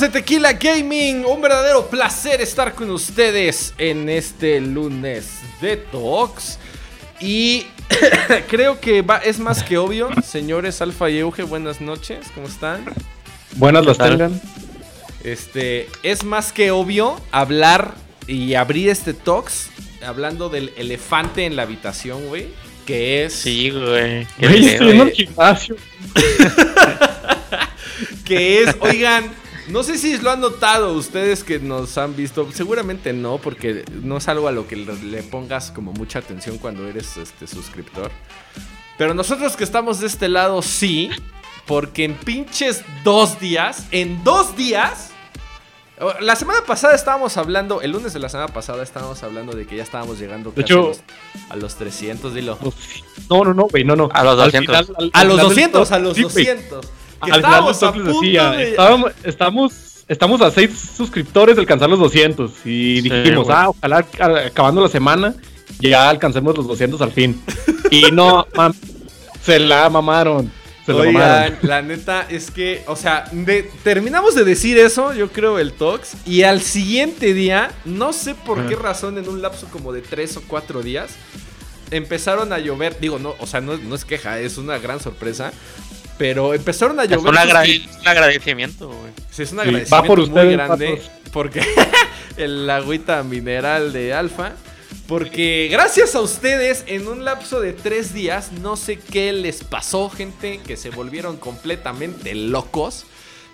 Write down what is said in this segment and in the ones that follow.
Amigos de Tequila Gaming, un verdadero placer estar con ustedes en este lunes de Talks. Y creo que va, es más que obvio, señores Alfa y Euge, buenas noches, ¿cómo están? Buenas las tengan. Este, es más que obvio hablar y abrir este Talks hablando del elefante en la habitación, güey. Que es. Sí, güey. Que es, oigan, no sé si lo han notado ustedes que nos han visto, seguramente no, porque no es algo a lo que le, pongas como mucha atención cuando eres este suscriptor. Pero nosotros que estamos de este lado sí, porque en pinches dos días, en dos días, la semana pasada estábamos hablando, el lunes de la semana pasada estábamos hablando de que ya estábamos llegando De casi hecho- a, los, a los 300, dilo. No, no, no, güey, no, no. A los Al 200. final- al- A los final del 200, talk, a los sí, güey. 200. Que Al final punto decía, de... estábamos, estamos, estamos a 6 suscriptores de alcanzar los 200. Y Sí, dijimos, güey. ah, ojalá acabando la semana ya alcancemos los 200 al fin. Y no, mam, se la mamaron. Se la Oigan, mamaron. la neta es que, o sea, de- terminamos de decir eso, yo creo, el Tox. Y al siguiente día, no sé por qué razón, en un lapso como de tres o cuatro días, empezaron a llover. Digo, no, o sea, no, no es queja, es una gran sorpresa. Pero empezaron a Es llover. un, agra- suscri- es un agradecimiento, güey. Sí, es un Sí, agradecimiento va por muy ustedes, grande. patos. Porque el agüita mineral de Alfa. Porque gracias a ustedes, en un lapso de tres días, no sé qué les pasó, gente, que se volvieron completamente locos.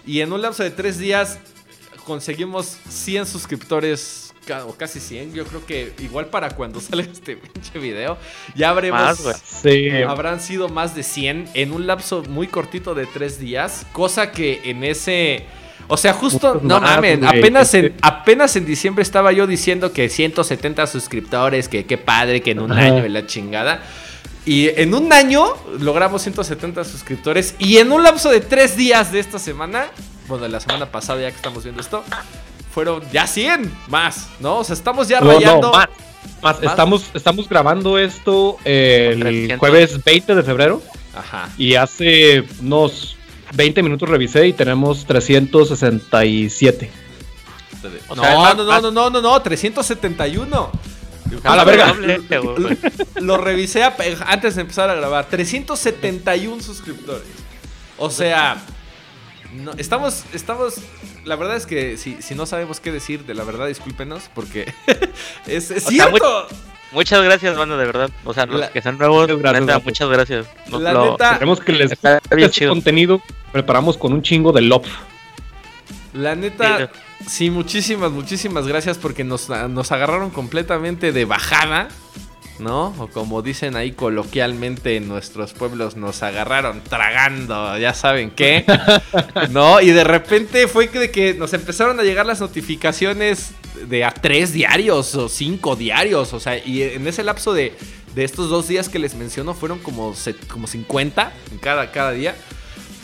Y en un lapso de tres días conseguimos 100 suscriptores, o casi 100. Yo creo que igual para cuando salga este pinche video, ya habremos... Más, güey. Sí, Habrán sido más de 100 en un lapso muy cortito de 3 días. Cosa que en ese. O sea, justo. Muchos No más, mames. güey. Apenas en, Este- apenas en diciembre estaba yo diciendo que 170 suscriptores. Que qué padre, que en un Ajá. año y la chingada. Y en un año logramos 170 suscriptores. Y en un lapso de 3 días de esta semana. Bueno, de la semana pasada, ya que estamos viendo esto. Fueron ya 100 más, ¿no? O sea, estamos ya no, no, rayando. más, más. ¿Más? Estamos, estamos grabando esto el 300. jueves 20 de febrero. Ajá. Y hace unos 20 minutos revisé y tenemos 367. O no, sea, más- no, no, no, no, no, no, 371. A la verga. Doble, güey. Lo revisé a- antes de empezar a grabar. 371 suscriptores. O sea, no, estamos, estamos. La verdad es que si, si no sabemos qué decir de la verdad, discúlpenos, porque es, es O sea, cierto. Muchas gracias, banda, de verdad. O sea, los La- que son nuevos, Muchas gracias, neta, muchas gracias. Nos La lo- neta- Queremos que les guste este contenido. Preparamos con un chingo de love. La neta, sí, muchísimas, muchísimas gracias porque nos, nos agarraron completamente de bajada, ¿no? O como dicen ahí coloquialmente en nuestros pueblos, nos agarraron tragando, ya saben qué, ¿no? Y de repente fue que, de que nos empezaron a llegar las notificaciones de a tres diarios o cinco diarios, o sea, y en ese lapso de, de estos dos días que les menciono fueron como, como 50 en cada, cada día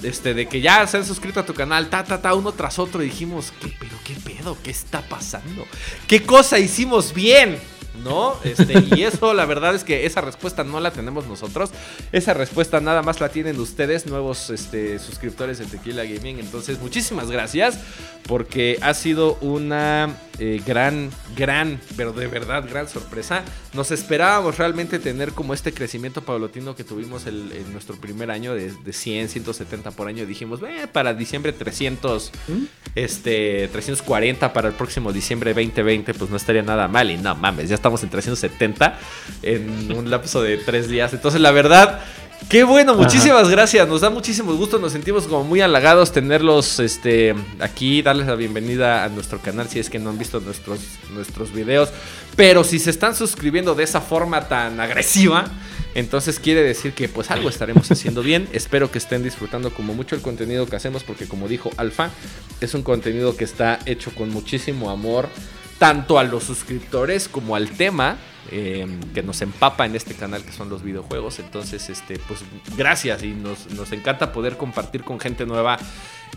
este, de que ya se han suscrito a tu canal, ta, ta, ta, uno tras otro, y dijimos, ¿qué, pero qué pedo? ¿Qué está pasando? ¿Qué cosa hicimos bien? ¿No? Este, y eso, la verdad es que esa respuesta no la tenemos nosotros. Esa respuesta nada más la tienen ustedes, nuevos este, suscriptores de Tequila Gaming. Entonces, muchísimas gracias, porque ha sido una eh, gran, gran, pero de verdad gran sorpresa. Nos esperábamos realmente tener como este crecimiento paulatino que tuvimos el- en nuestro primer año de, de 100, 170 por año. Dijimos, "Eh, para diciembre 300, este, 340 para el próximo diciembre 2020, pues no estaría nada mal. Y no mames, ya estamos en 370 en un lapso de tres días. Entonces, la verdad, qué bueno, muchísimas gracias. Nos da muchísimo gusto, nos sentimos como muy halagados tenerlos este, aquí, darles la bienvenida a nuestro canal si es que no han visto nuestros, nuestros videos. Pero si se están suscribiendo de esa forma tan agresiva, entonces quiere decir que pues algo estaremos haciendo bien. Espero que estén disfrutando como mucho el contenido que hacemos porque como dijo Alfa, es un contenido que está hecho con muchísimo amor tanto a los suscriptores como al tema eh, que nos empapa en este canal que son los videojuegos. Entonces, este, pues gracias y nos, nos encanta poder compartir con gente nueva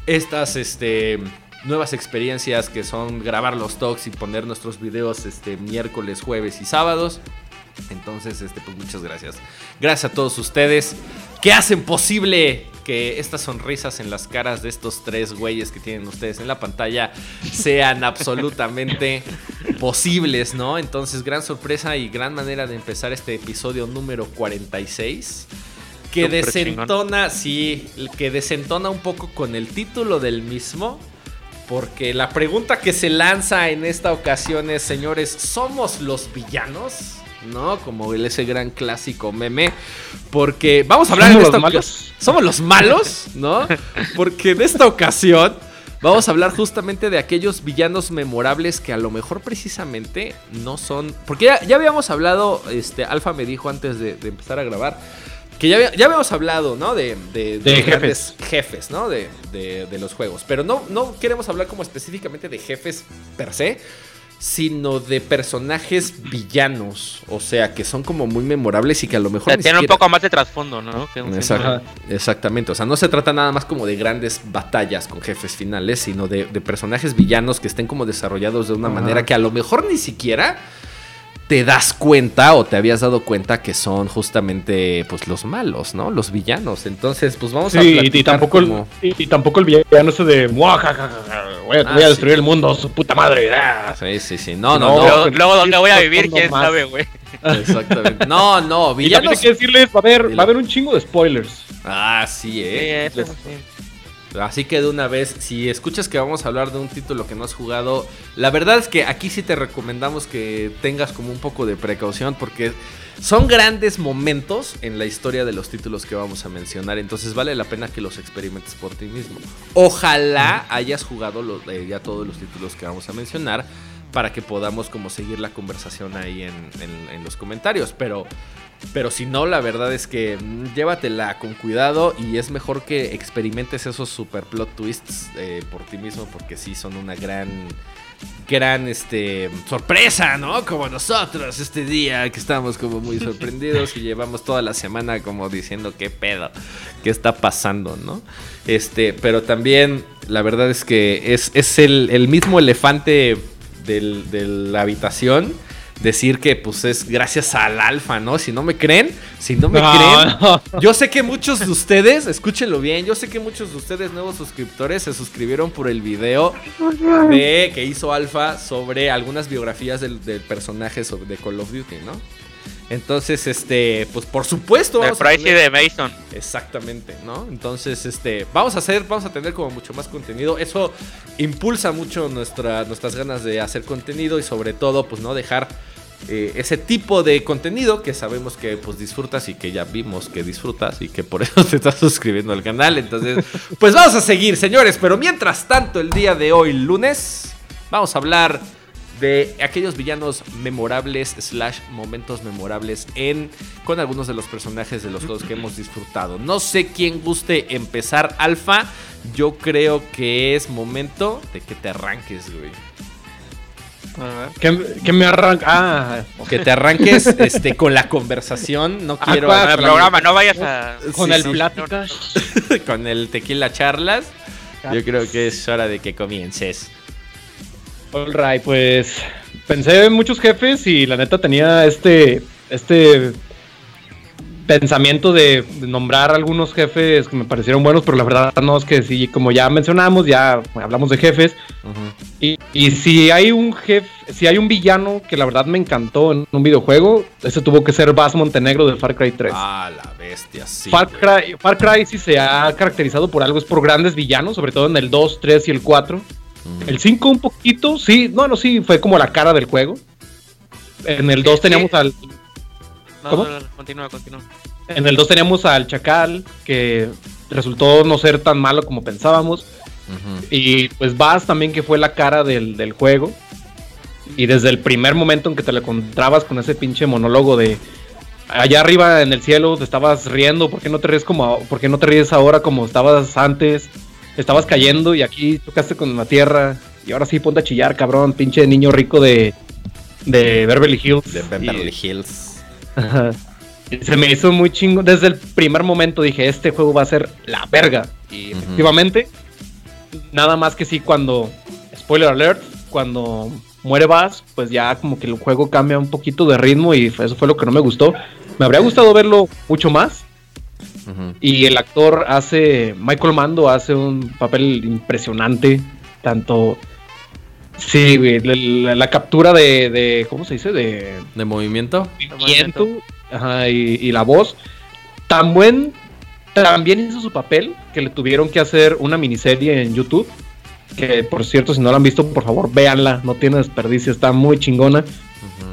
estas este, nuevas experiencias que son grabar los talks y poner nuestros videos este, miércoles, jueves y sábados. Entonces, este, pues muchas gracias. Gracias a todos ustedes que hacen posible que estas sonrisas en las caras de estos tres güeyes que tienen ustedes en la pantalla sean absolutamente posibles, ¿no? Entonces, gran sorpresa y gran manera de empezar este episodio número 46. Que desentona, sí, que desentona un poco con el título del mismo. Porque la pregunta que se lanza en esta ocasión es, señores, ¿somos los villanos? ¿No? Como el, ese gran clásico meme. Porque vamos a hablar ¿Somos en esta los malos? ¿Somos los malos? ¿No? Porque en esta ocasión vamos a hablar justamente de aquellos villanos memorables que a lo mejor precisamente no son... Porque ya, ya habíamos hablado, este, Alfa me dijo antes de, de empezar a grabar, que ya, ya habíamos hablado, ¿no? De, de, De jefes. jefes, ¿no? De, de- de los juegos. Pero no, no queremos hablar como específicamente de jefes per se, sino de personajes villanos. O sea, que son como muy memorables y que a lo O mejor... sea, ni tiene un poco más de trasfondo, ¿no? Exactamente. O sea, no se trata nada más como de grandes batallas con jefes finales, sino de, de personajes villanos que estén como desarrollados de una Ajá. manera que a lo mejor ni siquiera te das cuenta o te habías dado cuenta que son justamente pues los malos, ¿no? Los villanos. Entonces, pues vamos a Sí, platicar y tampoco como- el, y, y tampoco el villano ese de "Muajajaja, voy a, Ah, voy a sí. destruir el mundo, su puta madre. ah". Sí, sí, sí. No, no, No, no. Luego, luego, ¿dónde voy a sí, vivir? ¿Quién más. sabe, güey? Exactamente. No, no, Y también villanos. hay que decirles, va a haber, va a haber un chingo de spoilers. Ah, sí, Sí, eh. eso sí. Así que de una vez, si escuchas que vamos a hablar de un título que no has jugado, la verdad es que aquí sí te recomendamos que tengas como un poco de precaución porque son grandes momentos en la historia de los títulos que vamos a mencionar, entonces vale la pena que los experimentes por ti mismo. Ojalá hayas jugado eh, ya todos los títulos que vamos a mencionar para que podamos como seguir la conversación ahí en los comentarios, pero... Pero si no, la verdad es que mm, llévatela con cuidado y es mejor que experimentes esos super plot twists eh, por ti mismo porque sí son una gran, gran este, sorpresa, ¿no? Como nosotros este día que estamos como muy sorprendidos y llevamos toda la semana como diciendo qué pedo, qué está pasando, ¿no? Este, pero también la verdad es que es, es el, el mismo elefante de la habitación decir que pues es gracias al alfa, ¿no? Si no me creen, si no me No, creen, no. yo sé que muchos de ustedes, escúchenlo bien, yo sé que muchos de ustedes nuevos suscriptores se suscribieron por el video de que hizo Alfa sobre algunas biografías del, del personaje sobre, de Call of Duty, ¿no? Entonces, este, pues por supuesto a Price de Mason. Exactamente, ¿no? Entonces, este, vamos a hacer, vamos a tener como mucho más contenido. Eso impulsa mucho nuestra, nuestras ganas de hacer contenido y sobre todo, pues no dejar eh, ese tipo de contenido que sabemos que pues disfrutas y que ya vimos que disfrutas y que por eso te estás suscribiendo al canal. Entonces, pues vamos a seguir, señores. Pero mientras tanto, el día de hoy, lunes, vamos a hablar de aquellos villanos memorables slash momentos memorables en con algunos de los personajes de los juegos que hemos disfrutado. No sé quién guste empezar Alfa. Yo creo que es momento de que te arranques, güey. ¿Qué, qué me arranca? Ah, Que te arranques este, con la conversación. No Ah, quiero Con el programa, no vayas a. con Sí, el sí. plática. con el tequila charlas. Yo creo que es hora de que comiences. Alright, pues pensé en muchos jefes y la neta tenía este este pensamiento de nombrar algunos jefes que me parecieron buenos, pero la verdad no es que sí, como ya mencionamos, ya hablamos de jefes y, y si hay un jefe, si hay un villano que la verdad me encantó en un videojuego, ese tuvo que ser Bass Montenegro de Far Cry 3. Ah, la bestia, sí. Far. Cry, Far Cry sí se ha caracterizado por algo, es por grandes villanos, sobre todo en el 2, 3 y el 4. El 5 un poquito, sí, no, no, sí, fue como la cara del juego. En el 2 Sí, teníamos sí. al No, ¿Cómo? no, no, continúa, continúa. en el 2 teníamos al Chacal que resultó no ser tan malo como pensábamos y pues Bass también que fue la cara del, del juego. Y desde el primer momento en que te lo encontrabas con ese pinche monólogo de allá arriba en el cielo te estabas riendo, ¿por qué no te ríes como por qué no te ríes ahora como estabas antes? Estabas cayendo y aquí tocaste con la tierra y ahora sí ponte a chillar, cabrón, pinche niño rico de de Beverly Hills. De Beverly Y- Hills. Ajá. Se me hizo muy chingo. Desde el primer momento dije, este juego va a ser la verga. Y efectivamente, nada más que sí cuando, spoiler alert, cuando muere Bass, pues ya como que el juego cambia un poquito de ritmo y eso fue lo que no me gustó. Me habría gustado verlo mucho más, Y el actor hace, Michael Mando hace un papel impresionante, tanto... Sí, güey, la, la- la captura de, de, ¿cómo se dice? De ¿De movimiento? viento ajá, y, y la voz. Tan buen, también hizo su papel que le tuvieron que hacer una miniserie en YouTube. Que por cierto, si no la han visto, por favor, véanla, no tiene desperdicio, está muy chingona.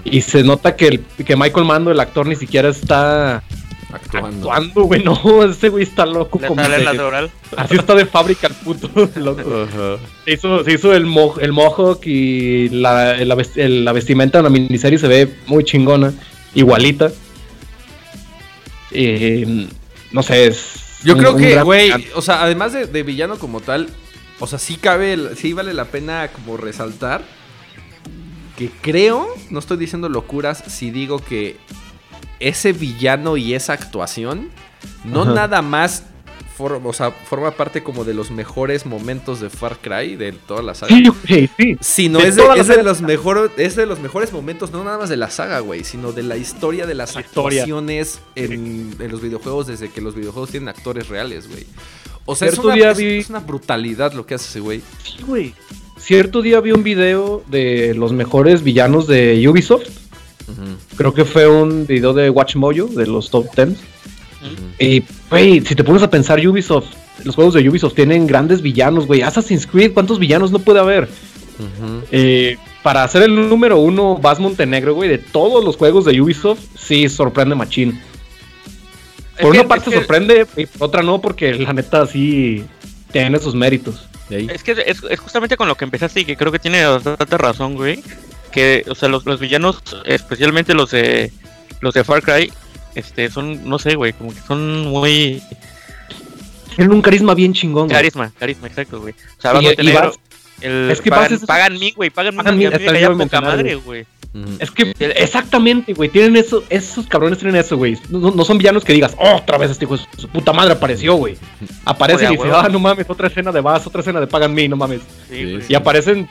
Y se nota que, el, que Michael Mando, el actor, ni siquiera está Actuando. actuando, güey. No, este güey está loco. Le como sale. Así está de fábrica el puto. loco. Se hizo, se hizo el, mo el mohawk y la, la, vest- el- la vestimenta en la miniserie se ve muy chingona, igualita. Y, no sé, es. Yo un- creo que, güey, o sea, además de, de villano como tal, o sea, sí cabe, el- sí vale la pena como resaltar que creo, no estoy diciendo locuras, si digo que ese villano y esa actuación no Ajá. nada más for- o sea, forma parte como de los mejores momentos de Far Cry, de toda la saga. Sí, sí. Sino De es de, es los mejor, es de los mejores momentos, no nada más de la saga, güey, sino de la historia de las La actuaciones en, en los videojuegos desde que los videojuegos tienen actores reales, güey. O sea, es una, día es- vi- es una brutalidad lo que hace ese güey. Sí, güey. Cierto día vi un video de los mejores villanos de Ubisoft. Creo que fue un video de WatchMojo, de los top 10. Y, güey, si te pones a pensar, Ubisoft, los juegos de Ubisoft tienen grandes villanos, güey. Assassin's Creed, ¿cuántos villanos no puede haber? Eh, para ser el número uno, Vas Montenegro, güey, de todos los juegos de Ubisoft, sí sorprende machín. Es Por que- una parte es que- sorprende, y por otra no, porque la neta sí tiene sus méritos. Es que es, es justamente con lo que empezaste y que creo que tiene bastante razón, güey. Que, o sea, los, los villanos, especialmente los de los de Far Cry, este, son, no sé, güey, como que son muy Tienen un carisma bien chingón, güey. carisma, carisma, exacto, güey. O sea, Vas y Montenegro, vas- el es que pagan, vas- pagan mí, güey, pagan mí, Pagan a mí, mí me a poca madre, güey. Es que exactamente, güey, tienen eso, esos cabrones tienen eso, güey. No, no son villanos que digas, oh, otra vez este hijo de su puta madre apareció, güey. Aparece Oye, y dice, ah, no mames, otra escena de Bass, otra escena de Pagan Me, no mames. Sí, Sí, güey. Y aparecen,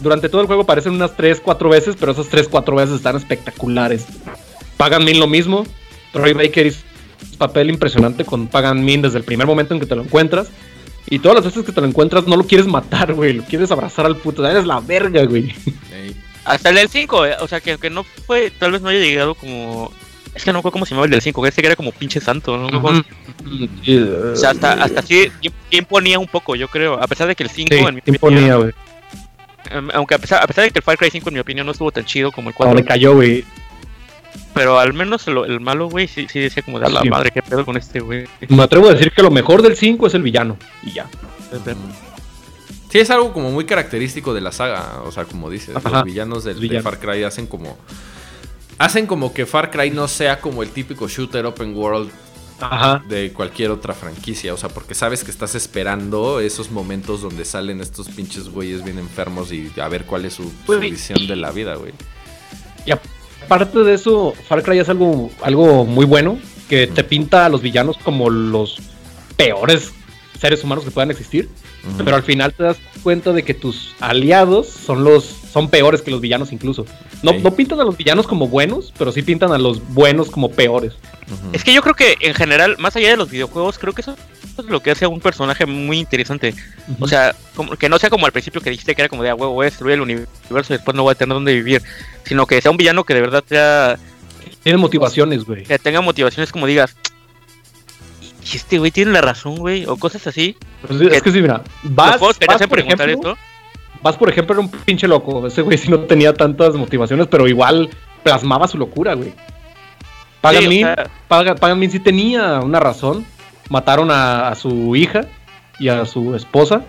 durante todo el juego aparecen unas 3, 4 veces, pero esas 3, 4 veces están espectaculares. Pagan Min lo mismo. Troy Baker hizo un papel impresionante con Pagan Min desde el primer momento en que te lo encuentras. Y todas las veces que te lo encuentras no lo quieres matar, güey. Lo quieres abrazar al puto. Eres la verga, güey. Hasta el del 5, eh, o sea, que, que no fue, tal vez no haya llegado como... Es que no fue como se llamaba el del 5, ese que era como pinche santo, ¿no? O sea, hasta, hasta así sí imponía un poco, yo creo. A pesar de que el 5, Sí, en mi imponía, güey. Em, aunque a pesar, a pesar de que el Far Cry 5, en mi opinión, no estuvo tan chido como el 4, Cuando le cayó, güey. pero al menos el, el malo, güey, sí, sí decía como de la Sí. madre, qué pedo con este, güey. Me atrevo a decir que lo mejor del 5 es el villano. Y ya. Sí, es algo como muy característico de la saga. O sea, como dices, Ajá, los villanos del- de. Far Cry hacen como. Hacen como que Far Cry no sea como el típico shooter open world Ajá. de cualquier otra franquicia. O sea, porque sabes que estás esperando esos momentos donde salen estos pinches güeyes bien enfermos y a ver cuál es su, su Pues, visión de la vida, güey. Y aparte de eso, Far Cry es algo, algo muy bueno. Que te pinta a los villanos como los peores seres humanos que puedan existir. Pero al final te das cuenta de que tus aliados son los son peores que los villanos incluso. No, no pintan a los villanos como buenos, pero sí pintan a los buenos como peores. Es que yo creo que en general, más allá de los videojuegos, creo que eso es lo que hace a un personaje muy interesante. O sea, como, que no sea como al principio que dijiste que era como de a huevo, voy a destruir el universo y después no voy a tener dónde vivir. Sino que sea un villano que de verdad sea, tienen motivaciones, güey. que tenga motivaciones como digas. Y este güey tiene la razón, güey, o cosas así. Pues es que sí, mira, vas, vas, por preguntar ejemplo, esto. Vas, por ejemplo, era un pinche loco. Ese güey sí no tenía tantas motivaciones, pero igual plasmaba su locura, güey. Pagan Sí, o sea, Pagan, Pagan Min sí tenía una razón. Mataron a, a su hija y a su esposa.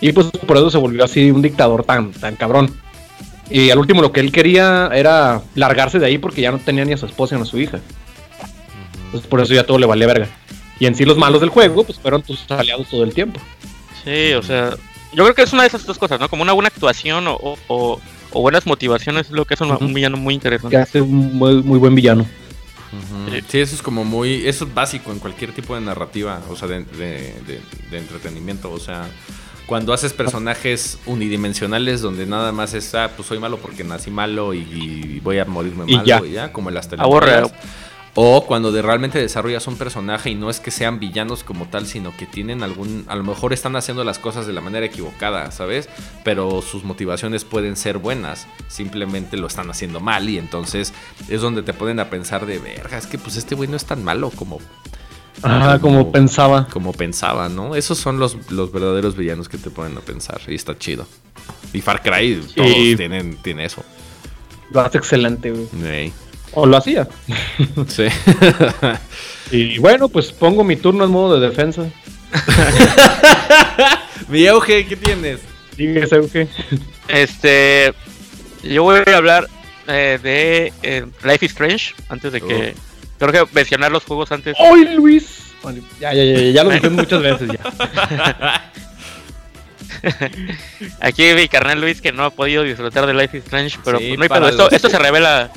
Y pues por eso se volvió así un dictador tan, tan cabrón. Y al último lo que él quería era largarse de ahí porque ya no tenía ni a su esposa ni a su hija. Entonces por eso ya todo le valía verga. Y en sí los malos del juego pues fueron tus aliados todo el tiempo. Sí, o sea, yo creo que es una de esas dos cosas, ¿no? Como una buena actuación o, o, o- o buenas motivaciones es lo que hace un, villano muy Que interesante. hace un muy, muy buen villano. Sí. Sí, eso es como muy. Eso es básico en cualquier tipo de narrativa, o sea, de, de- de- de entretenimiento. O sea, cuando haces personajes unidimensionales donde nada más es, ah, pues soy malo porque nací malo y, y voy a morirme Y malo ya. y ya, como las Aburre. telenovelas. O cuando de realmente desarrollas un personaje y no es que sean villanos como tal, sino que tienen algún. A lo mejor están haciendo las cosas de la manera equivocada, ¿sabes? Pero sus motivaciones pueden ser buenas. Simplemente lo están haciendo mal. Y entonces es donde te ponen a pensar de verga. Es que pues este güey no es tan malo como. Ah, como, pensaba. Como pensaba, ¿no? Esos son los, los verdaderos villanos que te ponen a pensar. Y está chido. Y Far Cry, todos tienen, tienen eso. Lo hace excelente, güey. O lo hacía. Sí. y bueno, pues pongo mi turno en modo de defensa. mi Euge, ¿qué tienes? Dime, Euge. Este. Yo voy a hablar eh, de eh, Life is Strange antes de que. Oh. Creo que mencionar los juegos antes. ¡Ay, Luis! ya, ya, ya, ya lo dije muchas veces ya. Aquí mi carnal Luis que no ha podido disfrutar de Life is Strange, pero pues no hay para esto, esto se revela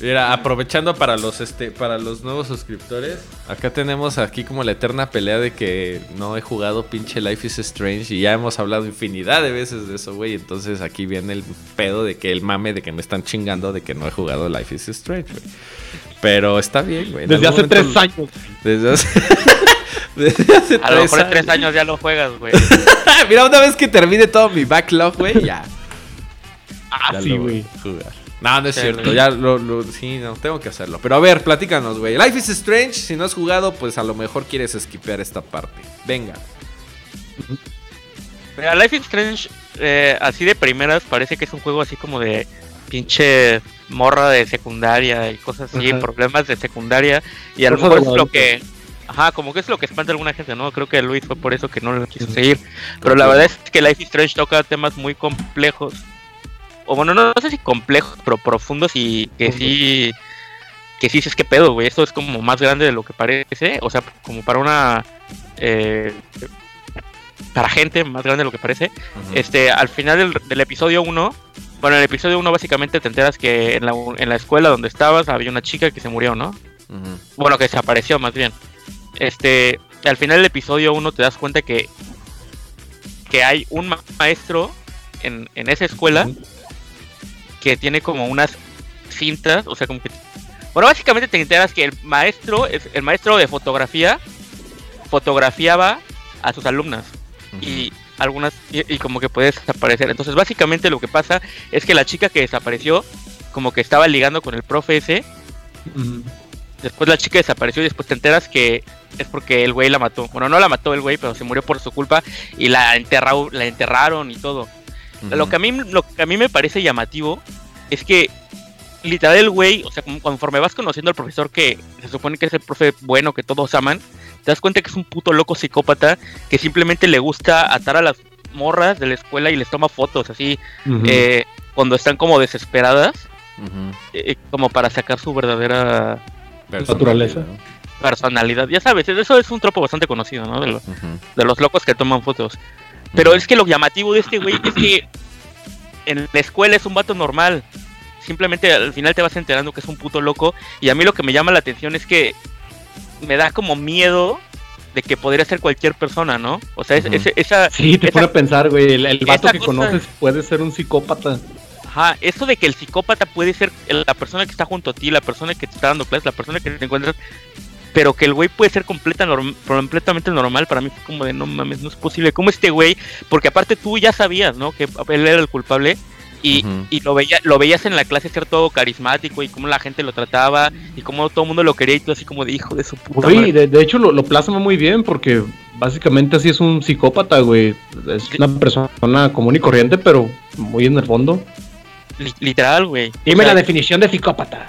Mira, aprovechando para los este para los nuevos suscriptores, acá tenemos aquí como la eterna pelea de que no he jugado pinche Life is Strange y ya hemos hablado infinidad de veces de eso, güey. Entonces aquí viene el pedo de que el mame de que me están chingando de que no he jugado Life is Strange, güey. Pero está bien, güey. Desde hace tres años. Desde hace... Desde hace A lo mejor en tres años ya lo juegas, güey. Mira, una vez que termine todo mi backlog, güey, ya. Ah, sí, güey. Jugar. No, no es cierto. Ya lo, sí, no, tengo que hacerlo. Pero a ver, platícanos, güey. Life is Strange, si no has jugado, pues a lo mejor quieres skipear esta parte. Venga. Mira, Life is Strange, eh, así de primeras, parece que es un juego así como de pinche morra de secundaria y cosas así, problemas de secundaria. Y a lo mejor es lo que. Ajá, como que es lo que espanta a alguna gente, ¿no? Creo que Luis fue por eso que no lo quiso seguir. Pero la verdad es que Life is Strange toca temas muy complejos o bueno, no, sé si complejos, pero profundos y que sí, que sí, es que pedo, güey, esto es como más grande de lo que parece, o sea, como para una, eh, para gente más grande de lo que parece, este, al final del, episodio 1, bueno, en el episodio 1 básicamente te enteras que en la, en la escuela donde estabas había una chica que se murió, ¿no? Bueno, que desapareció más bien. Este, al final del episodio 1 te das cuenta que, que hay un maestro en, en esa escuela que tiene como unas cintas, o sea, como que... Bueno, básicamente te enteras que el maestro, el maestro de fotografía, fotografiaba a sus alumnas. Y algunas, y, como que puede desaparecer. Entonces, básicamente lo que pasa es que la chica que desapareció, como que estaba ligando con el profe ese. Después la chica desapareció y después te enteras que es porque el güey la mató. Bueno, no la mató el güey, pero se murió por su culpa y la, la enterraron y todo. Lo que a mí lo que a mí me parece llamativo es que literal el güey, o sea, conforme vas conociendo al profesor que se supone que es el profe bueno que todos aman, te das cuenta que es un puto loco psicópata que simplemente le gusta atar a las morras de la escuela y les toma fotos así eh, cuando están como desesperadas, eh, como para sacar su verdadera naturaleza. Personalidad, ya sabes, eso es un tropo bastante conocido, ¿no? De, de los locos que toman fotos. Pero es que lo llamativo de este güey es que en la escuela es un vato normal. Simplemente al final te vas enterando que es un puto loco. Y a mí lo que me llama la atención es que me da como miedo de que podría ser cualquier persona, ¿no? O sea, esa... Sí, te pone a pensar, güey, el, vato que conoces puede ser un psicópata. Ajá, eso de que el psicópata puede ser la persona que está junto a ti, la persona que te está dando clases, la persona que te encuentras, pero que el güey puede ser completa completamente normal, para mí fue como de no mames, no es posible. ¿Cómo este güey? Porque aparte tú ya sabías, ¿no? Que él era el culpable. Y, y lo, veía, lo veías en la clase ser todo carismático y cómo la gente lo trataba y cómo todo el mundo lo quería y tú así como de hijo de su puta Uy, de, hecho lo, lo, plasma muy bien porque básicamente así es un psicópata, güey. Es una persona común y corriente, pero muy en el fondo. literal, güey. Dime la definición de psicópata.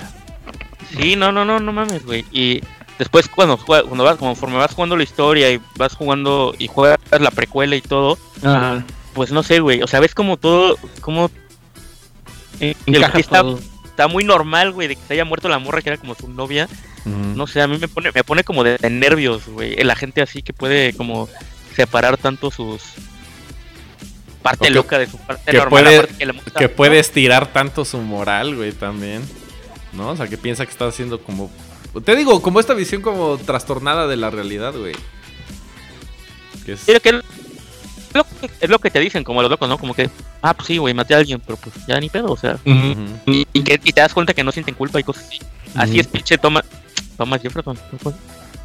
Sí, no, no, no, no mames, güey. Y después cuando, cuando vas, conforme vas jugando la historia y vas jugando y juegas la precuela y todo, pues no sé, güey, o sea, ves como todo, como está, está, muy normal, güey, de que se haya muerto la morra que era como su novia. No sé, a mí me pone, me pone como de, nervios, güey, la gente así que puede como separar tanto sus parte loca de su parte normal, que, puede estirar tanto su moral, güey, también. ¿No? O sea, que piensa que está haciendo como te digo, como esta visión como trastornada de la realidad, güey. Que es... es lo que te dicen, como los locos, ¿no? Como que, ah, pues sí, güey, maté a alguien, pero pues ya ni pedo, o sea. y, que, te das cuenta que no sienten culpa y cosas así. Así es, pinche, toma. Thomas Jefferson.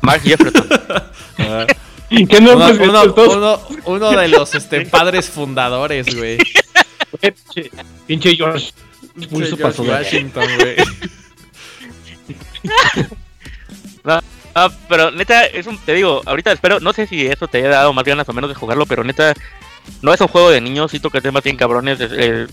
Mark Jefferson. ¿Qué no, uno, uno- uno- uno de los este, padres fundadores, güey. pinche- Pinche George. Muy George. Washington, güey. Pero neta, es un, te digo, ahorita espero, no sé si eso te haya dado más ganas o menos de jugarlo, pero neta, no es un juego de niños, sí toca temas bien cabrones, eh, eh,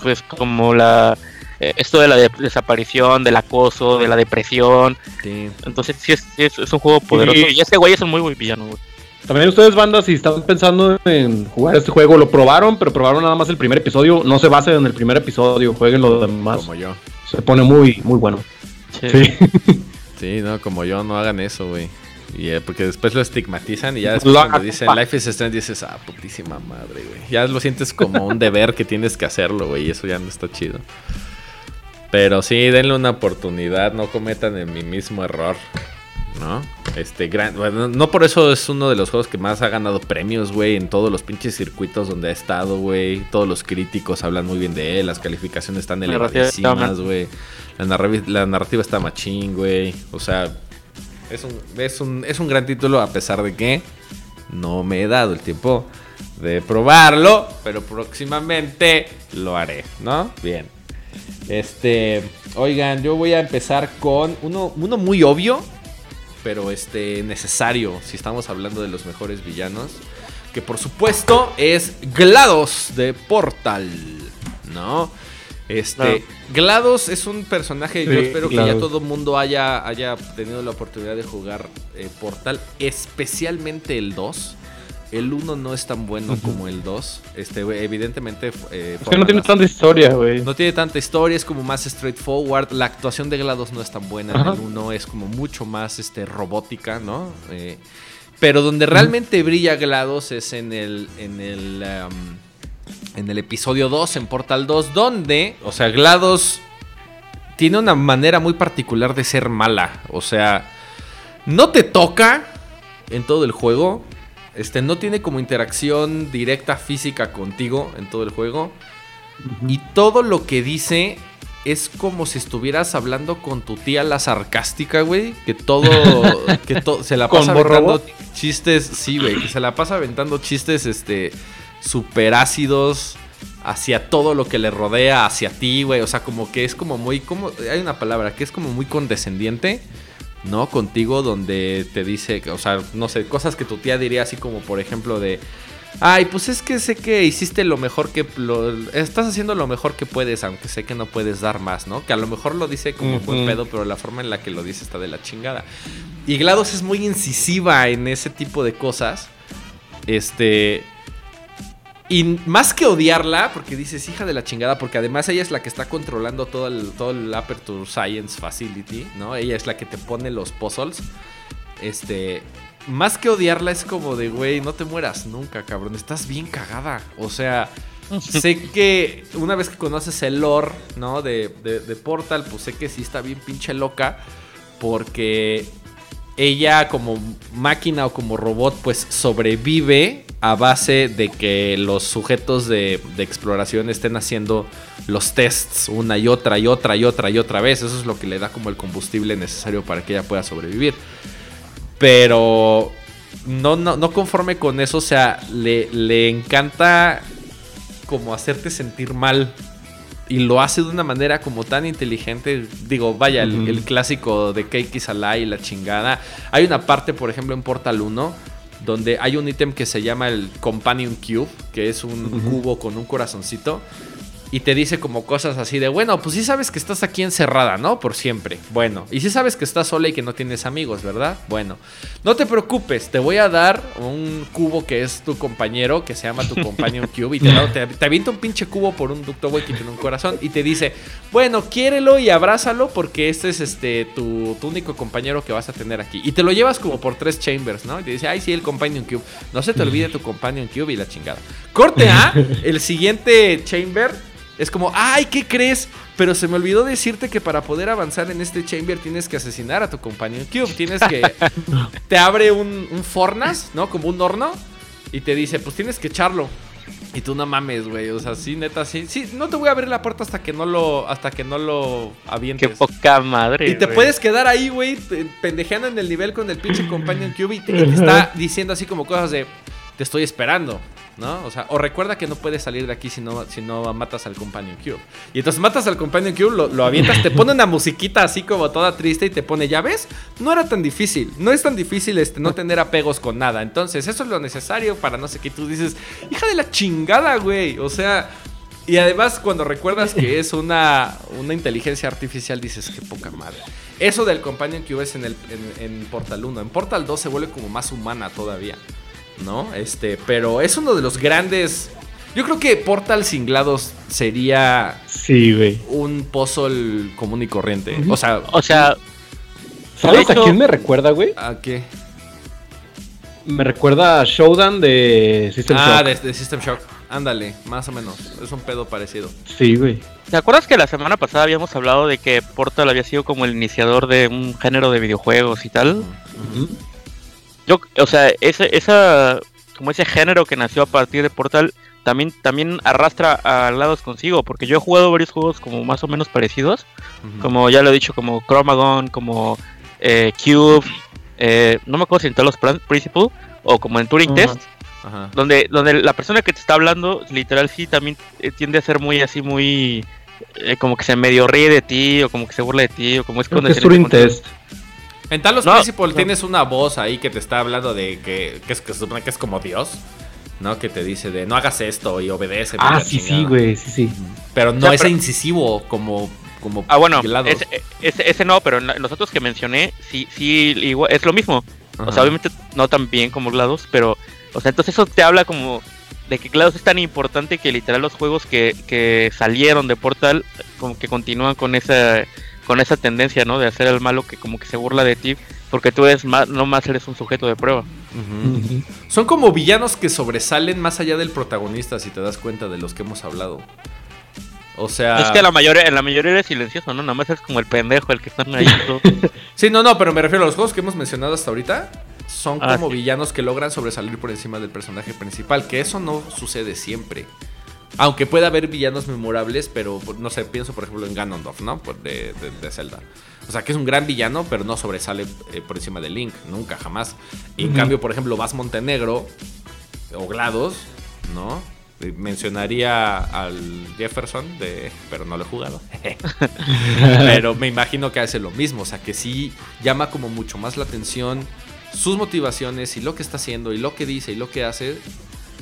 pues como la, eh, esto de la de- desaparición, del acoso, de la depresión, Sí. entonces sí es, sí es, es un juego poderoso, Sí. y ese güey es un muy buen villano, güey. También ustedes, bandas, si están pensando en jugar este juego, lo probaron, pero probaron nada más el primer episodio. No se basen en el primer episodio, jueguen lo demás. Como yo. Se pone muy, muy bueno. Sí. Sí. No, como yo, no hagan eso, güey. Y, eh, porque después lo estigmatizan y ya después Lo cuando dicen. Life is Strange dices, ah, putísima madre, güey. Ya lo sientes como un deber que tienes que hacerlo, güey, y eso ya no está chido. Pero sí, denle una oportunidad, no cometan el mi mismo error, ¿no? Este, gran, bueno, no por eso es uno de los juegos que más ha ganado premios, güey, en todos los pinches circuitos donde ha estado, güey. Todos los críticos hablan muy bien de él, las calificaciones están Narrativa está elevadísimas, güey. La, narravi- la narrativa está machín, güey. O sea, es un, es, un, es un gran título a pesar de que no me he dado el tiempo de probarlo, pero próximamente lo haré, ¿no? Bien. Este, oigan, yo voy a empezar con uno, uno muy obvio, pero este necesario si estamos hablando de los mejores villanos, que por supuesto es GLaDOS de Portal, ¿no? Este. GLaDOS es un personaje, yo espero que ya todo el mundo haya, haya tenido la oportunidad de jugar eh, Portal, especialmente el 2. El 1 no es tan bueno como el 2. Este, evidentemente. eh, Es que no tiene tanta historia, güey. no tiene tanta historia, es como más straightforward. La actuación de GLaDOS no es tan buena. En el 1 es como mucho más este, robótica, ¿no? Eh, pero donde realmente brilla GLaDOS es en el. En el. um, en el episodio 2, en Portal 2, donde. O sea, GLaDOS tiene una manera muy particular de ser mala. O sea, no te toca en todo el juego. Este, no tiene como interacción directa física contigo en todo el juego. Y todo lo que dice es como si estuvieras hablando con tu tía la sarcástica, güey. Que todo. que to- se la ¿Con pasa aventando chistes. Sí, güey. Que se la pasa aventando chistes, este. Super ácidos. Hacia todo lo que le rodea, hacia ti, güey. O sea, como que es como muy. Como, hay una palabra que es como muy condescendiente. ¿No? Contigo donde te dice, que, o sea, no sé, cosas que tu tía diría así como por ejemplo de, ay, pues es que sé que hiciste lo mejor que, lo, estás haciendo lo mejor que puedes, aunque sé que no puedes dar más, ¿no? Que a lo mejor lo dice como un buen pedo, pero la forma en la que lo dice está de la chingada. Y GLaDOS es muy incisiva en ese tipo de cosas. Este... Y más que odiarla, porque dices hija de la chingada, porque además ella es la que está controlando todo el, todo el Aperture Science Facility, ¿no? Ella es la que te pone los puzzles. Este. Más que odiarla es como de, güey, no te mueras nunca, cabrón. Estás bien cagada. O sea, sé que una vez que conoces el lore, ¿no? De, de- de Portal, pues sé que sí está bien pinche loca. Porque ella como máquina o como robot pues sobrevive a base de que los sujetos de, de exploración estén haciendo los tests una y otra y otra y otra y otra vez. Eso es lo que le da como el combustible necesario para que ella pueda sobrevivir. Pero no, no, no conforme con eso, o sea, le, le encanta como hacerte sentir mal. Y lo hace de una manera como tan inteligente. Digo, vaya, el, clásico de Cake is a lie y la chingada. Hay una parte, por ejemplo, en Portal 1, donde hay un ítem que se llama el Companion Cube, que es un cubo con un corazoncito. Y te dice como cosas así de, bueno, pues sí sabes que estás aquí encerrada, ¿no? Por siempre. Bueno, y sí sabes que estás sola y que no tienes amigos, ¿verdad? Bueno, no te preocupes, te voy a dar un cubo que es tu compañero, que se llama tu Companion Cube, y te, da- te, te avienta un pinche cubo por un ducto, güey, que tiene un corazón, y te dice, bueno, quiérelo y abrázalo porque este es este tu, tu único compañero que vas a tener aquí. Y te lo llevas como por tres chambers, ¿no? Y te dice, ay, sí, el Companion Cube. No se te olvide tu Companion Cube y la chingada. Corte A, el siguiente chamber es como, ay, ¿qué crees? Pero se me olvidó decirte que para poder avanzar en este chamber tienes que asesinar a tu Companion Cube. Tienes que... te abre un, un fornas, ¿no? Como un horno. Y te dice, pues tienes que echarlo. Y tú no mames, güey. O sea, sí, neta, sí. Sí, no te voy a abrir la puerta hasta que no lo, hasta que no lo avientes. Qué poca madre. Y te puedes quedar ahí, güey, pendejeando en el nivel con el pinche Companion Cube y te, y te está diciendo así como cosas de te estoy esperando. ¿No? O sea, o recuerda que no puedes salir de aquí si no, si no matas al Companion Cube. Y entonces matas al Companion Cube, lo, lo avientas, te pone una musiquita así como toda triste y te pone, ya ves, no era tan difícil, no es tan difícil este, no tener apegos con nada. Entonces, eso es lo necesario para no sé qué. Tú dices, hija de la chingada, güey. O sea, y además, cuando recuerdas que es una, una inteligencia artificial, dices, qué poca madre. Eso del Companion Cube es en, el, en Portal 1. En Portal 2 se vuelve como más humana todavía. ¿No? Este, pero es uno de los grandes. Yo creo que Portal sin GLaDOS sería. Sí, güey. Un puzzle común y corriente. O sea. O sea. ¿Sabes a quién me recuerda, güey? ¿A qué? Me recuerda a Showdown de System ah, Shock. Ah, de, System Shock. Ándale, más o menos. Es un pedo parecido. Sí, güey. ¿Te acuerdas que la semana pasada habíamos hablado de que Portal había sido como el iniciador de un género de videojuegos y tal? Yo, o sea, ese, esa, como ese género que nació a partir de Portal, también, también arrastra a lados consigo, porque yo he jugado varios juegos como más o menos parecidos, como ya lo he dicho, como Chromagon, como eh, Cube, eh, no me acuerdo si en todos los Principle, o como en Turing Test, Donde, donde la persona que te está hablando, literal, sí, también eh, tiende a ser muy así, muy... como que se medio ríe de ti, o como que se burla de ti, o como es. Es Turing Test. En Talos Principal tienes una voz ahí que te está hablando de que, que, es, que se supone que es como Dios. ¿no? Que te dice de no hagas esto y obedece. Ah, sí, sí, güey, sí, sí. Pero no es incisivo como, como Ah, bueno, ese, ese, no, pero los otros que mencioné, sí, sí, igual, es lo mismo. O sea, obviamente no tan bien como GLaDOS, pero, o sea, entonces eso te habla como de que GLaDOS es tan importante que literal los juegos que, que salieron de Portal como que continúan con esa con esa tendencia, ¿no? De hacer el malo que como que se burla de ti, porque tú eres más, no más eres un sujeto de prueba. Son como villanos que sobresalen más allá del protagonista, si te das cuenta de los que hemos hablado. O sea. Es que la mayoría, en la mayoría eres silencioso, ¿no? Nada más es como el pendejo, el que está ahí. sí, no, no, pero me refiero a los juegos que hemos mencionado hasta ahorita. Son ah, como villanos que logran sobresalir por encima del personaje principal. Que eso no sucede siempre. Aunque pueda haber villanos memorables, pero no sé, pienso por ejemplo en Ganondorf, ¿no? De, de, Zelda. O sea, que es un gran villano, pero no sobresale eh, por encima de Link, nunca, jamás. Y en cambio, por ejemplo, Vas Montenegro o GLaDOS, ¿no? Eh, mencionaría al Jefferson, de, pero no lo he jugado. pero me imagino que hace lo mismo, o sea, que sí llama como mucho más la atención sus motivaciones y lo que está haciendo y lo que dice y lo que hace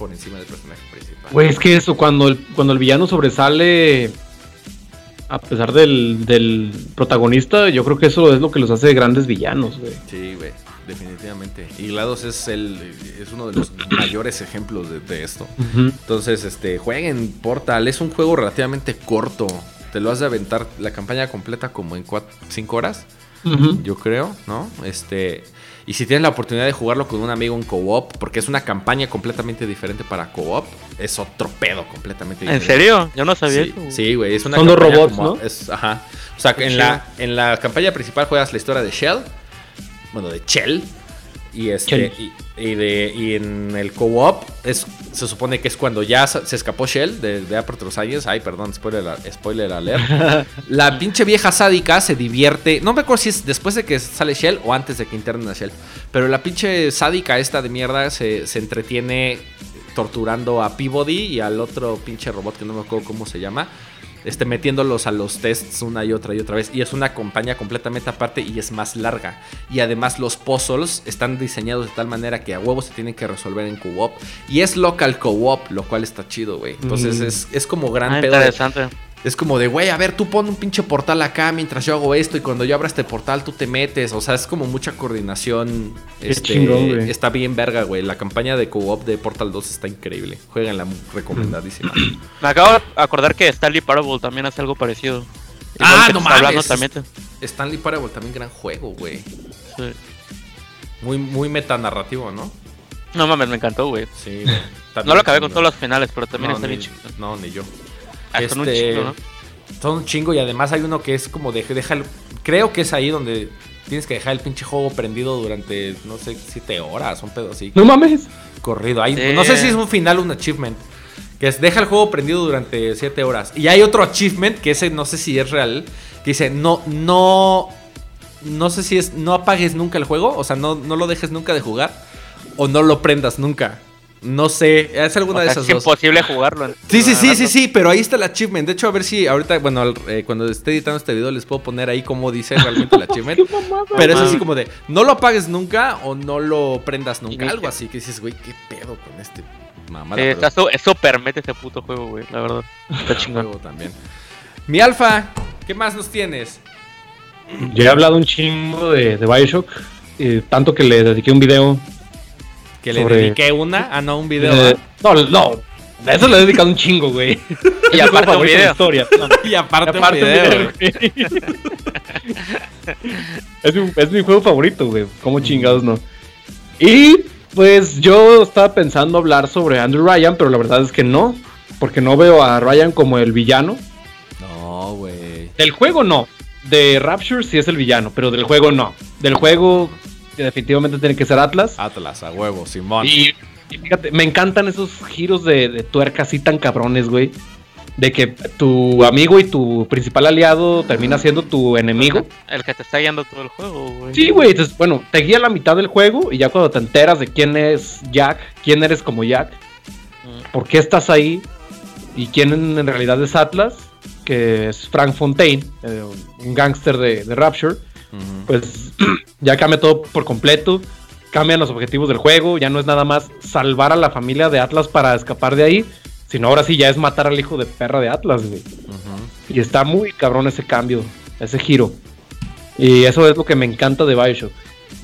por encima del personaje principal. Güey, es que eso, cuando el, cuando el villano sobresale a pesar del, del, protagonista, yo creo que eso es lo que los hace grandes villanos, güey. Sí, güey, definitivamente. Y GLaDOS es el es uno de los mayores ejemplos de, esto. Entonces, este, jueguen Portal, es un juego relativamente corto. Te lo has de aventar la campaña completa como en 5 horas, yo creo, ¿no? Este, y si tienes la oportunidad de jugarlo con un amigo en co-op, porque es una campaña completamente diferente para co-op, es otro pedo completamente diferente. ¿En serio? Yo no sabía sí, Sí, güey, es una Son dos robots, ¿no? ajá. O sea, en la, en la campaña principal juegas la historia de Shell, bueno, de Shell, y, este, y, de, y en el co-op se supone que es cuando ya se escapó Shell de, de Aperture Science. Ay, perdón, spoiler, spoiler alert. la pinche vieja sádica se divierte. No me acuerdo si es después de que sale Shell o antes de que internen a Shell. Pero la pinche sádica esta de mierda se, se entretiene torturando a Peabody y al otro pinche robot que no me acuerdo cómo se llama este, metiéndolos a los tests una y otra y otra vez. Y es una compañía completamente aparte y es más larga. Y además los puzzles están diseñados de tal manera que a huevos se tienen que resolver en co-op. Y es local co-op, lo cual está chido, güey. Entonces mm. es, como gran ah, Interesante. Es como de, güey, a ver, tú pon un pinche portal acá mientras yo hago esto y cuando yo abra este portal tú te metes. O sea, es como mucha coordinación. este, Está bien verga, güey. La campaña de co-op de Portal 2 está increíble. Jueganla, recomendadísima. Me acabo de acordar que Stanley Parable también hace algo parecido. ah, no mames. También. Stanley Parable también gran juego, güey. Sí. Muy, muy metanarrativo, ¿no? No mames, me encantó, güey. Sí, No lo acabé con todos los finales, pero también está bien chido. No, ni yo. Ah, son un este, chingo, ¿no? Son un chingo y además hay uno que es como de deja creo que es ahí donde tienes que dejar el pinche juego prendido durante no sé, siete horas, un pedo así. No mames. Corrido. Ahí, No sé si es un final o un achievement. Que es deja el juego prendido durante 7 horas. Y hay otro achievement, que ese no sé si es real, que dice, no, no, no sé si es, no apagues nunca el juego, o sea, no, no lo dejes nunca de jugar, o no lo prendas nunca. No sé, es alguna de esas es dos. imposible jugarlo. en- Sí, sí, sí, sí, sí, pero ahí está el achievement. De hecho, a ver si ahorita, bueno, eh, cuando esté editando este video les puedo poner ahí cómo dice realmente el achievement. pero es así como de, no lo apagues nunca o no lo prendas nunca. Algo así que dices, güey, qué pedo con este mamada. Sí, está su- es súper mete ese puto juego, güey, la verdad. Está está chingón. juego también. Mi alfa, ¿qué más nos tienes? Yo he hablado un chingo de, de Bioshock, eh, tanto que le dediqué un video. Que le Sobre- dediqué una, ah, no, un video. eh, no, no, de eso le he dedicado un chingo, güey. Y aparte un video. historia. Y aparte, un video. es, mi, es mi juego favorito, güey. ¿Cómo chingados no? Y pues yo estaba pensando hablar sobre Andrew Ryan, pero la verdad es que no. Porque no veo a Ryan como el villano. No, güey. Del juego no. De Rapture sí es el villano, pero del juego no. Del juego definitivamente tiene que ser Atlas. Atlas, a huevo, Simón. Y, y fíjate, me encantan esos giros de, de tuerca así tan cabrones, güey. De que tu amigo y tu principal aliado termina siendo tu enemigo. El que te está guiando todo el juego, güey. Sí, güey. entonces, Bueno, te guía la mitad del juego y ya cuando te enteras de quién es Jack, quién eres como Jack, Mm. por qué estás ahí y quién en, en realidad es Atlas, que es Frank Fontaine, eh, un gángster de, de Rapture, Pues ya cambia todo por completo. Cambian los objetivos del juego. Ya no es nada más salvar a la familia de Atlas para escapar de ahí. Sino ahora sí ya es matar al hijo de perra de Atlas, güey. Y está muy cabrón ese cambio, ese giro. Y eso es lo que me encanta de Bioshock.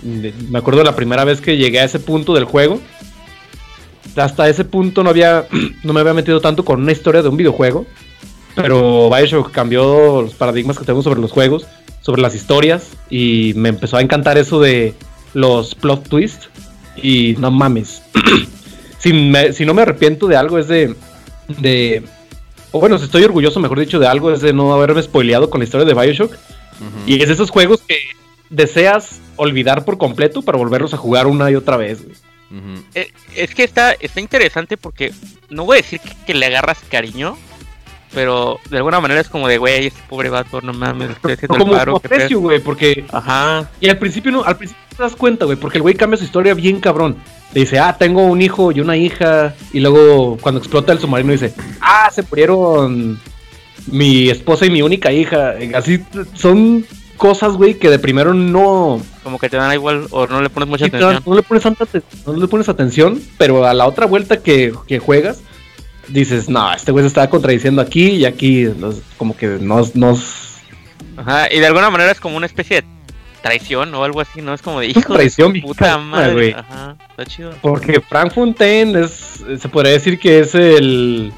Me acuerdo la primera vez que llegué a ese punto del juego. Hasta ese punto no había. no me había metido tanto con una historia de un videojuego. Pero Bioshock cambió los paradigmas que tengo sobre los juegos, sobre las historias. Y me empezó a encantar eso de los plot twists. Y no mames. si, me- si no me arrepiento de algo es de. de o bueno, si estoy orgulloso, mejor dicho, de algo es de no haberme spoileado con la historia de Bioshock. Y es de esos juegos que deseas olvidar por completo para volverlos a jugar una y otra vez. güey. Eh, Es que está, está interesante porque no voy a decir que, que le agarras cariño, pero de alguna manera es como de, güey, este pobre vato, no mames, estoy haciendo el Como, paro. como qué pedo". aprecio, güey, porque... Ajá. Y al principio no, al principio te das cuenta, güey, porque el güey cambia su historia bien cabrón. Te dice, ah, tengo un hijo y una hija. Y luego cuando explota el submarino dice, ah, se murieron mi esposa y mi única hija. Y Así son cosas, güey, que de primero no, Como que te dan igual o no le pones mucha Sí, no, atención. no le pones tanta no le pones atención, pero a la otra vuelta que, que juegas, dices, no, este güey se estaba contradiciendo aquí y aquí, como que nos, nos Ajá. Y de alguna manera es como una especie de traición o algo así, ¿no? Es como de hijo de traición, su puta madre. güey. Ajá. Está chido. porque Frank Fontaine es, se podría decir que es el,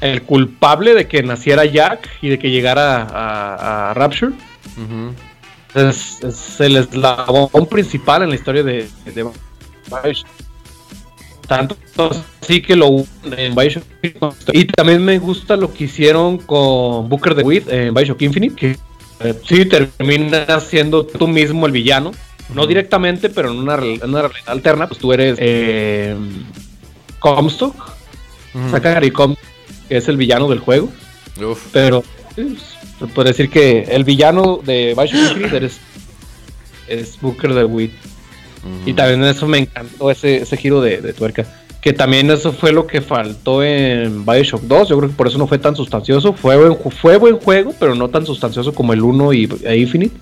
el culpable de que naciera Jack y de que llegara a, a Rapture. Es, es el eslabón principal en la historia de, de Bioshock. Tanto así que lo en Bioshock. Y también me gusta lo que hicieron con Booker DeWitt en Bioshock Infinite. Que eh, sí terminas siendo tú mismo el villano. No directamente, pero en una, en una realidad alterna. Pues tú eres eh, Comstock, Ujú. Zachary Comstock, que es el villano del juego. Uf. Pero se puede decir que el villano de Bioshock Infinite eres, es Booker DeWitt. Y también eso me encantó ese, ese giro de, de tuerca. Que también eso fue lo que faltó en Bioshock 2. Yo creo que por eso no fue tan sustancioso. Fue buen, fue buen juego, pero no tan sustancioso como el 1 y, e Infinite.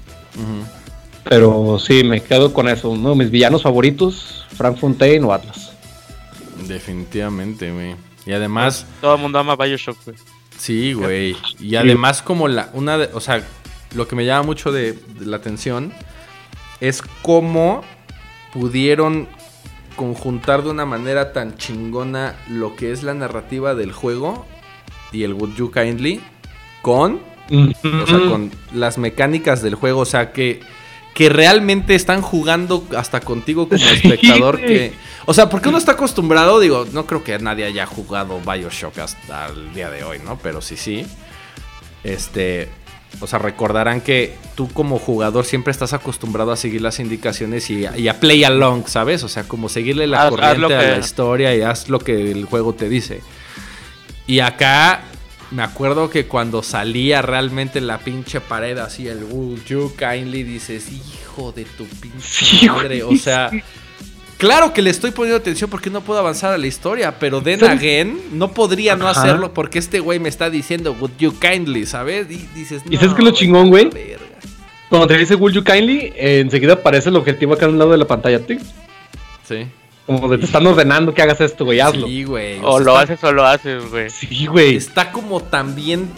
Pero sí, me quedo con eso. Uno de mis villanos favoritos, Frank Fontaine o Atlas. Definitivamente, güey. Y además, Todo el mundo ama Bioshock, güey. sí, güey. Y además como la una de, o sea, lo que me llama mucho de, de la atención es cómo pudieron conjuntar de una manera tan chingona lo que es la narrativa del juego y el Would You Kindly con o sea, con las mecánicas del juego, o sea, que, que realmente están jugando hasta contigo como espectador. que, o sea, porque uno está acostumbrado, digo, no creo que nadie haya jugado Bioshock hasta el día de hoy, ¿no? Pero sí, sí. Este, o sea, recordarán que tú como jugador siempre estás acostumbrado a seguir las indicaciones y, y a play along, ¿sabes? O sea, como seguirle la Haz- corriente a la historia y haz lo que el juego te dice. Y acá me acuerdo que cuando salía realmente la pinche pared así, el Would you kindly, dices, hijo de tu pinche madre. O sea, claro que le estoy poniendo atención porque no puedo avanzar a la historia, pero then again, no podría no hacerlo porque este güey me está diciendo, Would you kindly, ¿sabes? Y dices, ¿Y sabes qué es lo chingón, güey? Cuando te dice Would you kindly, eh, enseguida aparece el objetivo acá en un lado de la pantalla. ¿sí? Sí. Como de te están ordenando que hagas esto, güey, hazlo. Sí, güey. O, lo haces o lo haces, güey. Sí, güey. Está como tan bien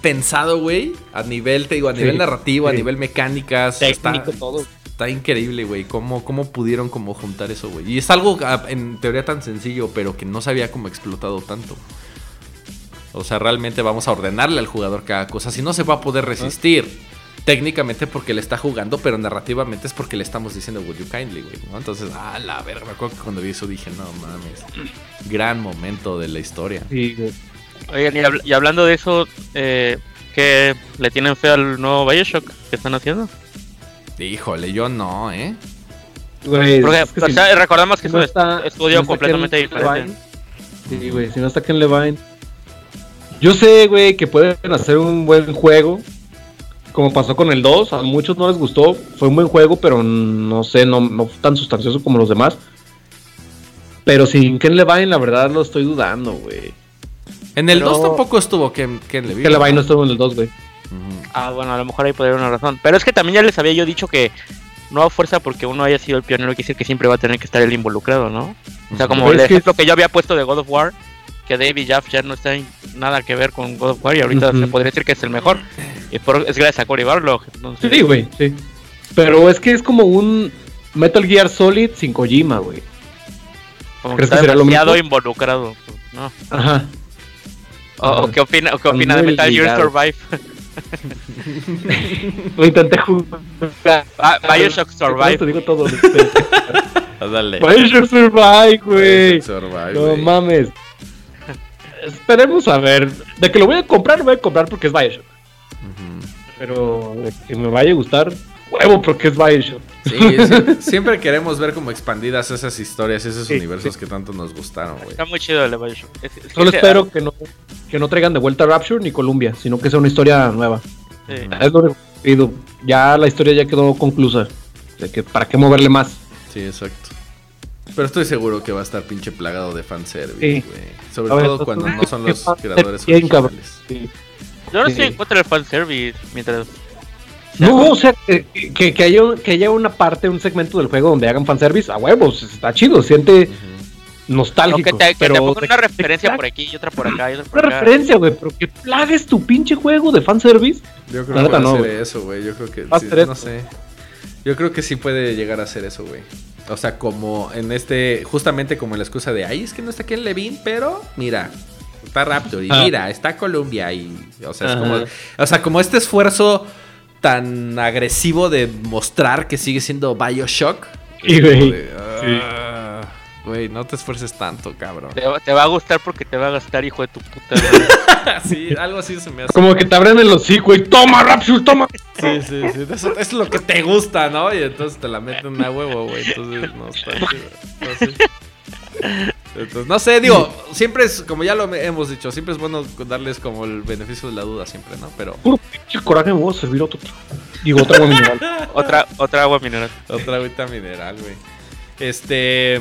pensado, güey. A nivel, te digo, a Sí, nivel narrativo, a sí. nivel mecánicas. Técnico, está, todo. Está increíble, güey. ¿Cómo, ¿Cómo pudieron como juntar eso, güey? Y es algo ah, en teoría tan sencillo, pero que no se había como explotado tanto. O sea, realmente vamos a ordenarle al jugador cada cosa. Si no se va a poder resistir. Técnicamente porque le está jugando, pero narrativamente es porque le estamos diciendo Would you kindly, güey. ¿no? Entonces, ah, la verga. Me acuerdo que cuando vi eso dije, no mames. Gran momento de la historia. Sí. Oigan, y, habl- y hablando de eso, eh, ¿qué le tienen fe al nuevo Bioshock que están haciendo? Híjole, yo no, ¿eh? Güey, Porque es que o si- recordamos que no es un estudio si no está completamente diferente. Levine, Sí, güey, si no está Ken Levine. Yo sé, güey, que pueden hacer un buen juego. Como pasó con el 2, a muchos no les gustó. Fue un buen juego, pero no sé, no, no fue tan sustancioso como los demás. Pero sin Ken Levine, la verdad lo estoy dudando, güey. En el Pero- 2 tampoco estuvo Ken, Ken Levine. Ken Levine no estuvo en el 2, güey. Ah, bueno, a lo mejor ahí podría haber una razón. Pero es que también ya les había yo dicho que no a fuerza porque uno haya sido el pionero, quiere decir que siempre va a tener que estar el involucrado, ¿no? O sea, como el es que- ejemplo que yo había puesto de God of War, que David Jaff ya no está en nada que ver con God of War y ahorita se podría decir que es el mejor. Y por- es gracias a Cory Barlog. Entonces, Sí, güey, sí. Pero es que es como un Metal Gear Solid sin Kojima, güey. como que ¿Crees está que será lo demasiado mismo? involucrado. ¿no? Ajá. O, o qué opina, o qué opina de Metal Gear. Survive? Lo intenté jugar. Ah, Bioshock Te Survive. digo todo. Ah, Dale. Bioshock Survive, güey. No mames. Esperemos a ver. De que lo voy a comprar, lo voy a comprar porque es Bioshock. Pero de que me vaya a gustar, huevo porque es Bioshock. Sí, sí, siempre queremos ver como expandidas esas historias, esos Sí, universos sí. que tanto nos gustaron, güey. Está muy chido el de Bioshock. Es- es que Solo espero que no, que no traigan de vuelta Rapture ni Columbia, sino que sea una historia nueva. sí. Es lo que pido. Ya la historia ya quedó conclusa. De que para qué moverle más. Sí, exacto. Pero estoy seguro que va a estar pinche plagado de fanservice, Sí. güey. Sobre ver, todo cuando no son los creadores originales. Yo no Sí. estoy en contra del fanservice mientras. No, o sea, que, que, que haya, que haya una parte, un segmento del juego donde hagan fanservice, a huevos, está chido, siente nostálgico. Que te, que pero te una referencia por aquí y otra por acá y otra por Una acá. referencia, güey, pero que plagues tu pinche juego de fanservice. Yo creo que no, eso, güey. Yo creo que Va a sí, no sé. Yo creo que sí puede llegar a hacer eso, güey. O sea, como en este, justamente como la excusa de, ay, es que no está Ken Levine, pero mira, está Raptor y Ah. mira, está Columbia y, o sea, es como, o sea, como este esfuerzo tan agresivo de mostrar que sigue siendo Bioshock. Como güey. ah, Güey, no te esfuerces tanto, cabrón. Te, va- te va a gustar porque te va a gastar, hijo de tu puta. sí, algo así se me hace. Como que te abren el hocico, güey. Toma, Rapture, toma. Sí, sí, sí. Eso es lo que te gusta, ¿no? Y entonces te la meten a huevo, güey. Entonces, no está chido. No sé. Entonces, no sé, digo, siempre es, como ya lo hemos dicho, siempre es bueno darles como el beneficio de la duda, siempre, ¿no? Pero Puro pinche coraje, me voy a servir otro. Digo, otra agua mineral. otra, otra agua mineral. otra agüita mineral, güey. Este.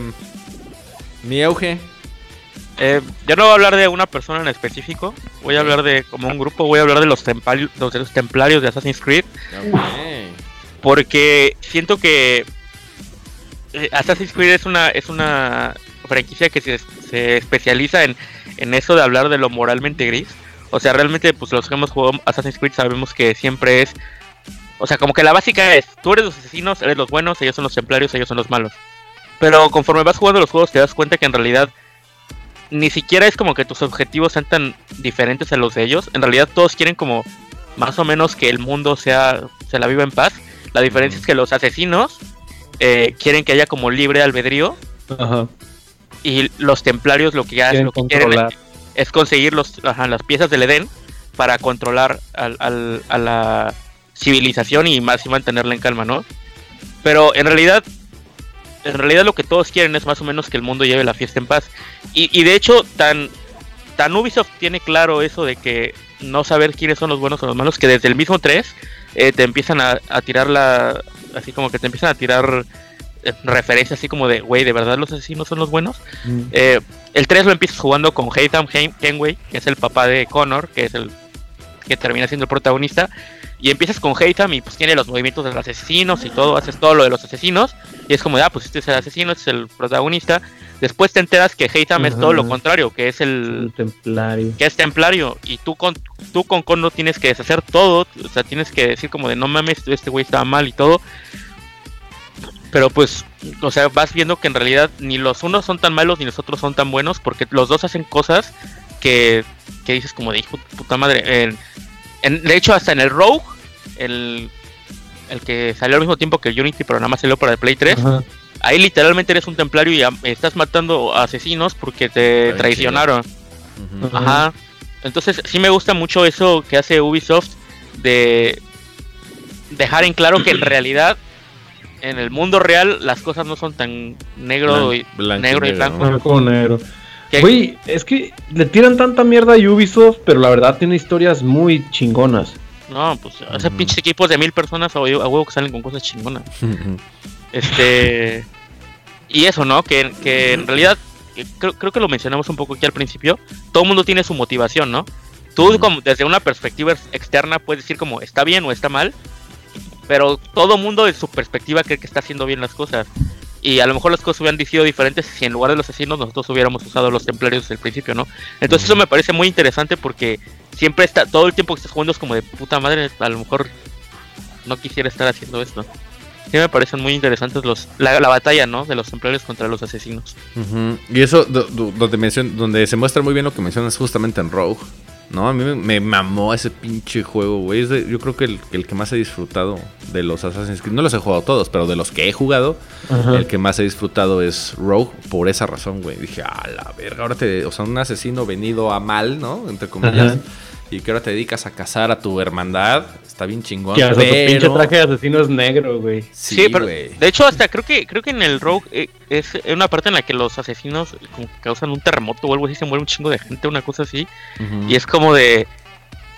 Mi auge. Eh, yo no voy a hablar de una persona en específico. Voy a hablar de como un grupo. Voy a hablar de los, los, de los templarios de Assassin's Creed. Porque siento que eh, Assassin's Creed es una, es una franquicia que se, especializa en, en eso de hablar de lo moralmente gris. O sea, realmente, pues los que hemos jugado Assassin's Creed sabemos que siempre es. O sea, como que la básica es: tú eres los asesinos, eres los buenos, ellos son los templarios, ellos son los malos. Pero conforme vas jugando los juegos, te das cuenta que en realidad ni siquiera es como que tus objetivos sean tan diferentes a los de ellos. En realidad, todos quieren como más o menos que el mundo sea se la viva en paz. La diferencia es que los asesinos eh, quieren que haya como libre albedrío Ajá. Y los templarios lo que, hacen, lo que quieren es conseguir los, ajá, las piezas del Edén para controlar al- al- a la civilización y más y mantenerla en calma, ¿no? Pero en realidad, en realidad lo que todos quieren es más o menos que el mundo lleve la fiesta en paz. Y, y de hecho, tan, tan Ubisoft tiene claro eso de que no saber quiénes son los buenos o los malos, que desde el mismo 3 eh, te empiezan a, tirar la. Así como que te empiezan a tirar eh, referencias así como de, güey, ¿de verdad los asesinos son los buenos? Mm. Eh, el 3 lo empiezas jugando con Haytham Kenway, que es el papá de Connor, que es el que termina siendo el protagonista. Y empiezas con Haytham y pues tiene los movimientos de los asesinos y todo, haces todo lo de los asesinos. Y es como, ah, pues este es el asesino, este es el protagonista. Después te enteras que Haytham es todo lo contrario, que es el, templario. Que es templario. Y tú con tú con Kono tienes que deshacer todo. O sea, tienes que decir como de no mames, este güey estaba mal y todo. Pero pues, o sea, vas viendo que en realidad ni los unos son tan malos ni los otros son tan buenos. Porque los dos hacen cosas que, que dices como de hijo puta madre. de hecho, hasta en el Rogue, el, el que salió al mismo tiempo que el Unity, pero nada más salió para el Play 3. Ahí literalmente eres un templario y estás matando asesinos porque te traicionaron. Ajá. Entonces sí me gusta mucho eso que hace Ubisoft de dejar en claro que en realidad en el mundo real las cosas no son tan negro y negro y blanco. negro. Güey, es que le tiran tanta mierda a Ubisoft, pero la verdad tiene historias muy chingonas. No, pues ese pinche equipos de mil personas a huevo que salen con cosas chingonas. Este. Y eso, ¿no? Que, en realidad, creo, creo, que lo mencionamos un poco aquí al principio. Todo el mundo tiene su motivación, ¿no? Tú, como desde una perspectiva externa, puedes decir como está bien o está mal. Pero todo mundo, en su perspectiva, cree que está haciendo bien las cosas. Y a lo mejor las cosas hubieran sido diferentes si en lugar de los asesinos nosotros hubiéramos usado los templarios desde el principio, ¿no? Entonces, eso me parece muy interesante porque siempre está, todo el tiempo que estás jugando es como de puta madre, a lo mejor no quisiera estar haciendo esto sí me parecen muy interesantes los la, batalla, ¿no? De los templarios contra los asesinos. Y eso donde, donde se muestra muy bien lo que mencionas justamente en Rogue. No, a mí me, mamó ese pinche juego, güey. yo creo que el, que más he disfrutado de los Assassin's Creed, no los he jugado todos, pero de los que he jugado, el que más he disfrutado es Rogue por esa razón, güey. Dije, a la verga, ahora te, o sea, un asesino venido a mal, ¿no? Entre comillas y que ahora te dedicas a cazar a tu hermandad, está bien chingón. Que pero... tu pinche traje de asesino es negro, güey. Sí, pero de hecho hasta creo que creo que en el Rogue eh, es una parte en la que los asesinos como causan un terremoto o algo así, se muere un chingo de gente, una cosa así. Y es como de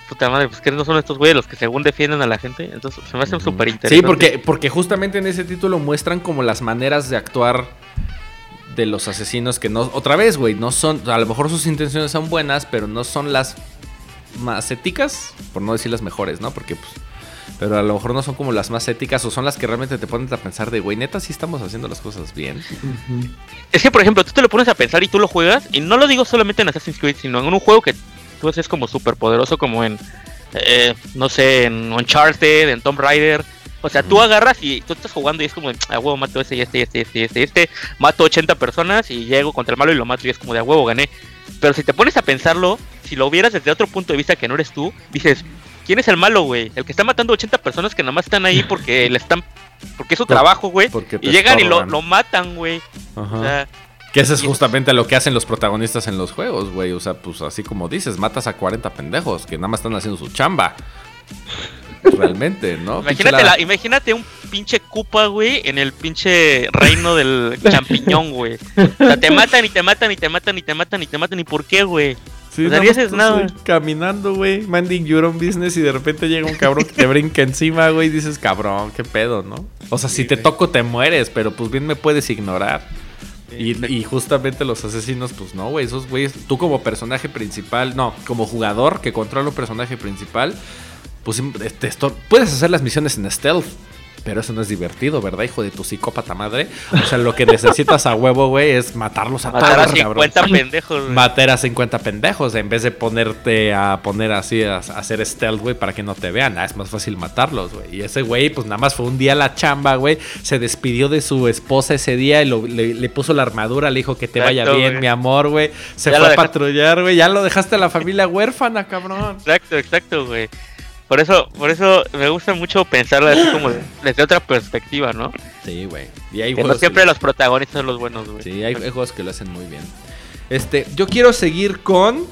puta madre, pues que no son estos güeyes los que según defienden a la gente. Entonces se me hace súper interesante. Sí, porque, porque justamente en ese título muestran como las maneras de actuar de los asesinos que no, otra vez, güey, no son, a lo mejor sus intenciones son buenas, pero no son las más éticas, por no decir las mejores, ¿no? Porque pues pero a lo mejor no son como las más éticas o son las que realmente te ponen a pensar de, güey, neta, sí estamos haciendo las cosas bien. Es que, por ejemplo, tú te lo pones a pensar y tú lo juegas, y no lo digo solamente en Assassin's Creed, sino en un juego que tú haces como súper poderoso, como en, eh, no sé, en Uncharted, en Tomb Raider. O sea, tú agarras y tú estás jugando y es como, a huevo, mato este y este y este y este y este, este, mato 80 personas y llego contra el malo y lo mato y es como de a huevo, gané. Pero si te pones a pensarlo, si lo vieras desde otro punto de vista que no eres tú, dices, ¿quién es el malo, güey? El que está matando 80 personas que nada más están ahí porque le están porque es su trabajo, güey. Y llegan y lo, matan, güey. O sea, que eso es justamente lo que hacen los protagonistas en los juegos, güey. O sea, pues así como dices, matas a 40 pendejos que nada más están haciendo su chamba. Realmente, ¿no? Imagínate, imagínate un pinche Cupa, güey, en el pinche reino del champiñón, güey. O sea, te matan y te matan y te matan y te matan y te matan. ¿Y por qué, güey? Sí, no haces nada. Caminando, güey, minding your own business y de repente llega un cabrón que te brinca encima, güey, y dices, cabrón, qué pedo, ¿no? O sea, si te toco te mueres, pero pues bien me puedes ignorar. Y, y, justamente los asesinos, pues no, güey, esos güeyes, tú como personaje principal, no, como jugador que controla un personaje principal, pues este, puedes hacer las misiones en stealth. Pero eso no es divertido, ¿verdad, hijo de tu psicópata madre? O sea, lo que necesitas a huevo, güey, es matarlos a Matar a 50 pendejos. Matar a 50 pendejos en vez de ponerte a poner así, a, hacer stealth, güey, para que no te vean. Ah, es más fácil matarlos, güey. Y ese güey, pues nada más fue un día a la chamba, güey. Se despidió de su esposa ese día y le, puso la armadura, le dijo que te vaya bien, mi amor, güey. Se fue a patrullar, güey. Ya lo dejaste a la familia huérfana, cabrón. Exacto, exacto, güey. Por eso, por eso me gusta mucho pensarlo así como desde otra perspectiva, ¿no? Sí, güey. Y no siempre los protagonistas son los buenos, güey. Sí, hay, juegos que lo hacen muy bien. Este, yo quiero seguir con.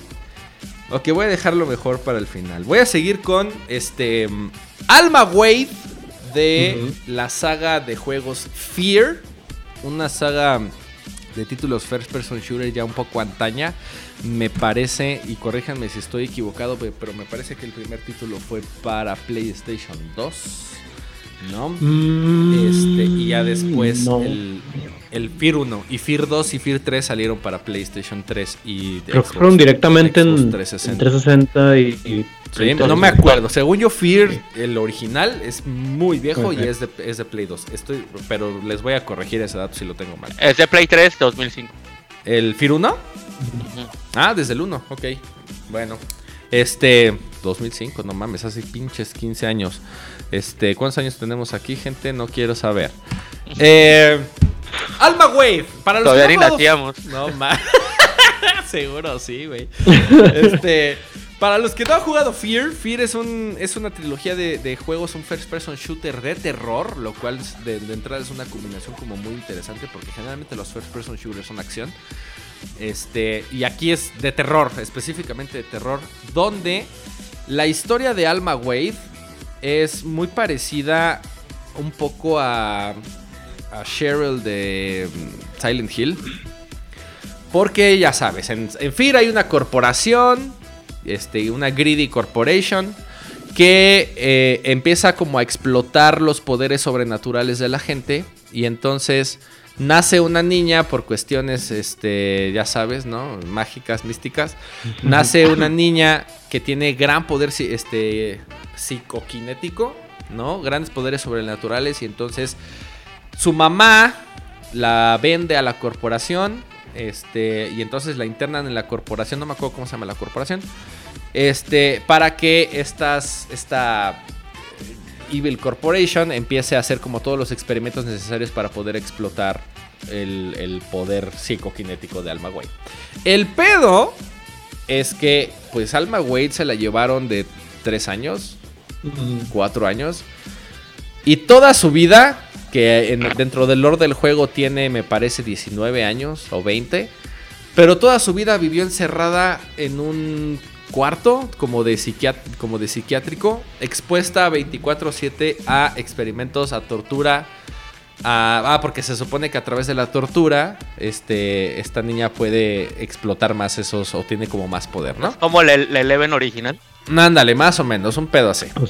Ok, voy a dejarlo mejor para el final. Voy a seguir con este. Alma Wade de la saga de juegos Fear. Una saga de títulos first person shooter ya un poco antaña. Me parece, y corríjanme si estoy equivocado, pero me parece que el primer título fue para PlayStation 2. ¿No? Mm, este, y ya después el, el Fear 1 y Fear 2 y Fear 3 salieron para PlayStation 3 y Creo que fueron directamente en 360, y, no me acuerdo. Según yo, Fear, el original, es muy viejo y es de, es de Play 2. Estoy, pero les voy a corregir ese dato si lo tengo mal. Es de Play 3 2005. ¿El Fear 1? Ah, desde el 1, ok. Bueno, este, 2005, no mames, hace pinches 15 años. Este, ¿cuántos años tenemos aquí, gente? No quiero saber. Eh, Alma Wave, para los Todavía que no No mames. Seguro sí, güey. Este, para los que no han jugado Fear, Fear es, un, es una trilogía de, juegos, un first person shooter de terror, lo cual de, de, entrada es una combinación como muy interesante porque generalmente los first person shooters son acción. Este, y aquí es de terror, específicamente de terror, donde la historia de Alma Wave es muy parecida un poco a, a Cheryl de mm, Silent Hill. Porque ya sabes, en, en hay una corporación, este, una greedy corporation, que eh, empieza como a explotar los poderes sobrenaturales de la gente. Y entonces nace una niña por cuestiones, este, ya sabes, ¿no? Mágicas, místicas. Nace una niña que tiene gran poder este, psicoquinético, ¿no? Grandes poderes sobrenaturales y entonces su mamá la vende a la corporación, este, y entonces la internan en la corporación, no me acuerdo cómo se llama la corporación, este, para que estas, esta Evil Corporation empiece a hacer como todos los experimentos necesarios para poder explotar el, poder psicoquinético de Alma Wade. El pedo es que, pues, Alma Wade se la llevaron de tres años, cuatro años, y toda su vida, que dentro del lore del juego tiene, me parece, 19 años o 20, pero toda su vida vivió encerrada en un cuarto como de, como de psiquiátrico, expuesta 24/7 a experimentos, a tortura. ah, porque se supone que a través de la tortura, este, esta niña puede explotar más esos, o tiene como más poder, ¿no? Como la, Eleven original. Ándale, más o menos, un pedo así. Oh,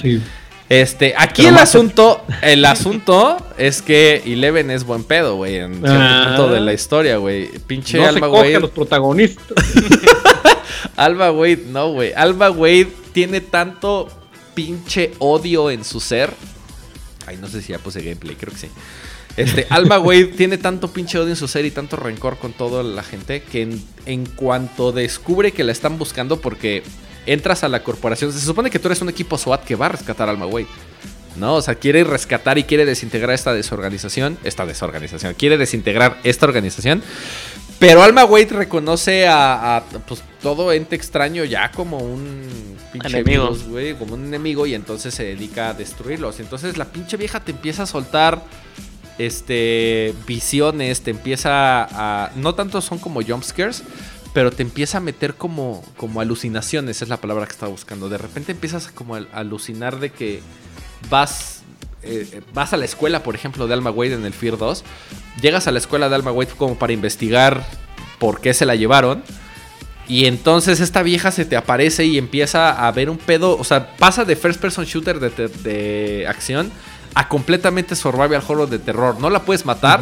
este, aquí el asunto, el asunto es que Eleven es buen pedo, güey, en cierto ah. punto de la historia, güey. Pinche no Alma, güey. los protagonistas. Alba Wade, no, güey. Alba Wade tiene tanto pinche odio en su ser. Ay, no sé si ya puse gameplay, creo que sí. Este, Alba Wade tiene tanto pinche odio en su ser y tanto rencor con toda la gente que en, cuanto descubre que la están buscando porque entras a la corporación, se supone que tú eres un equipo SWAT que va a rescatar a Alma Wade. ¿no? O sea, quiere rescatar y quiere desintegrar esta desorganización, esta desorganización, quiere desintegrar esta organización, pero Alma Wade reconoce a, pues, todo ente extraño ya como un pinche enemigo, güey, como un enemigo y entonces se dedica a destruirlos. Entonces la pinche vieja te empieza a soltar este visiones, te empieza a no tanto son como jumpscares, pero te empieza a meter como como alucinaciones, es la palabra que estaba buscando. De repente empiezas como a alucinar de que vas eh, vas a la escuela, por ejemplo, de Alma Wade en el Fear 2, llegas a la escuela de Alma Wade como para investigar por qué se la llevaron. Y entonces esta vieja se te aparece y empieza a ver un pedo. O sea, pasa de first person shooter de, acción a completamente survival horror de terror. No la puedes matar.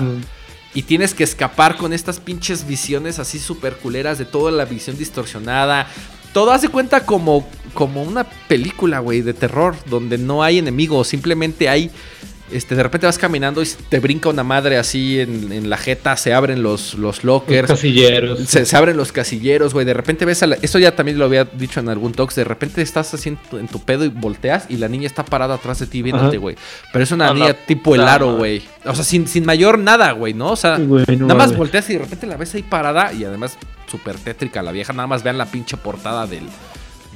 Y tienes que escapar con estas pinches visiones así super culeras de toda la visión distorsionada todo hace cuenta como, como una película, güey, de terror, donde no hay enemigos, simplemente hay... Este, de repente vas caminando y te brinca una madre así en, la jeta, se abren los, los lockers. Los casilleros. Se, abren los casilleros, güey. De repente ves a la... Esto ya también lo había dicho en algún talk. De repente estás así en tu, pedo y volteas y la niña está parada atrás de ti viéndote, güey. Pero es una niña tipo el aro, güey. O sea, sin, sin mayor nada, güey, ¿no? O sea, nada más volteas y de repente la ves ahí parada y además súper tétrica la vieja. Nada más vean la pinche portada del,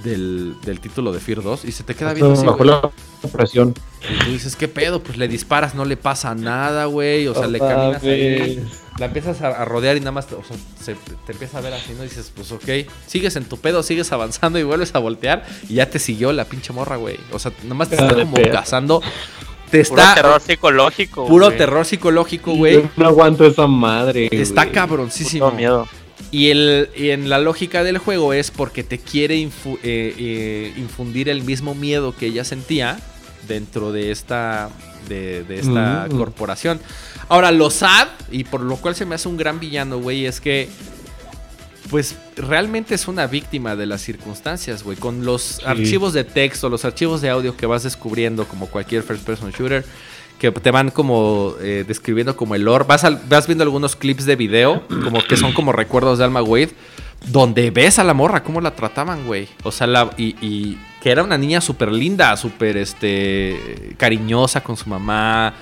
del, título de Fear 2 y se te queda viendo así. Bajo la presión. Y tú dices, ¿qué pedo? Pues le disparas, no le pasa nada, güey. O sea, le caminas ahí, la empiezas a, rodear y nada más te, o sea, se, te empieza a ver así, ¿no? Y dices, pues ok, sigues en tu pedo, sigues avanzando y vuelves a voltear y ya te siguió la pinche morra, güey. O sea, nada más te está como cazando te está. Puro terror psicológico. Puro terror psicológico, güey. no aguanto esa madre. Está cabroncísimo. miedo. Y, el, y en la lógica del juego es porque te quiere eh, eh, infundir el mismo miedo que ella sentía dentro de esta, de, esta mm. corporación. Ahora, lo sad, y por lo cual se me hace un gran villano, güey, es que pues realmente es una víctima de las circunstancias, güey. Con los archivos de texto, los archivos de audio que vas descubriendo, como cualquier first person shooter, que te van como eh, describiendo como el lore. Vas, vas viendo algunos clips de video, como que son como recuerdos de Alma Wade, donde ves a la morra, cómo la trataban, güey. O sea, y, que era una niña súper linda, súper este, cariñosa con su mamá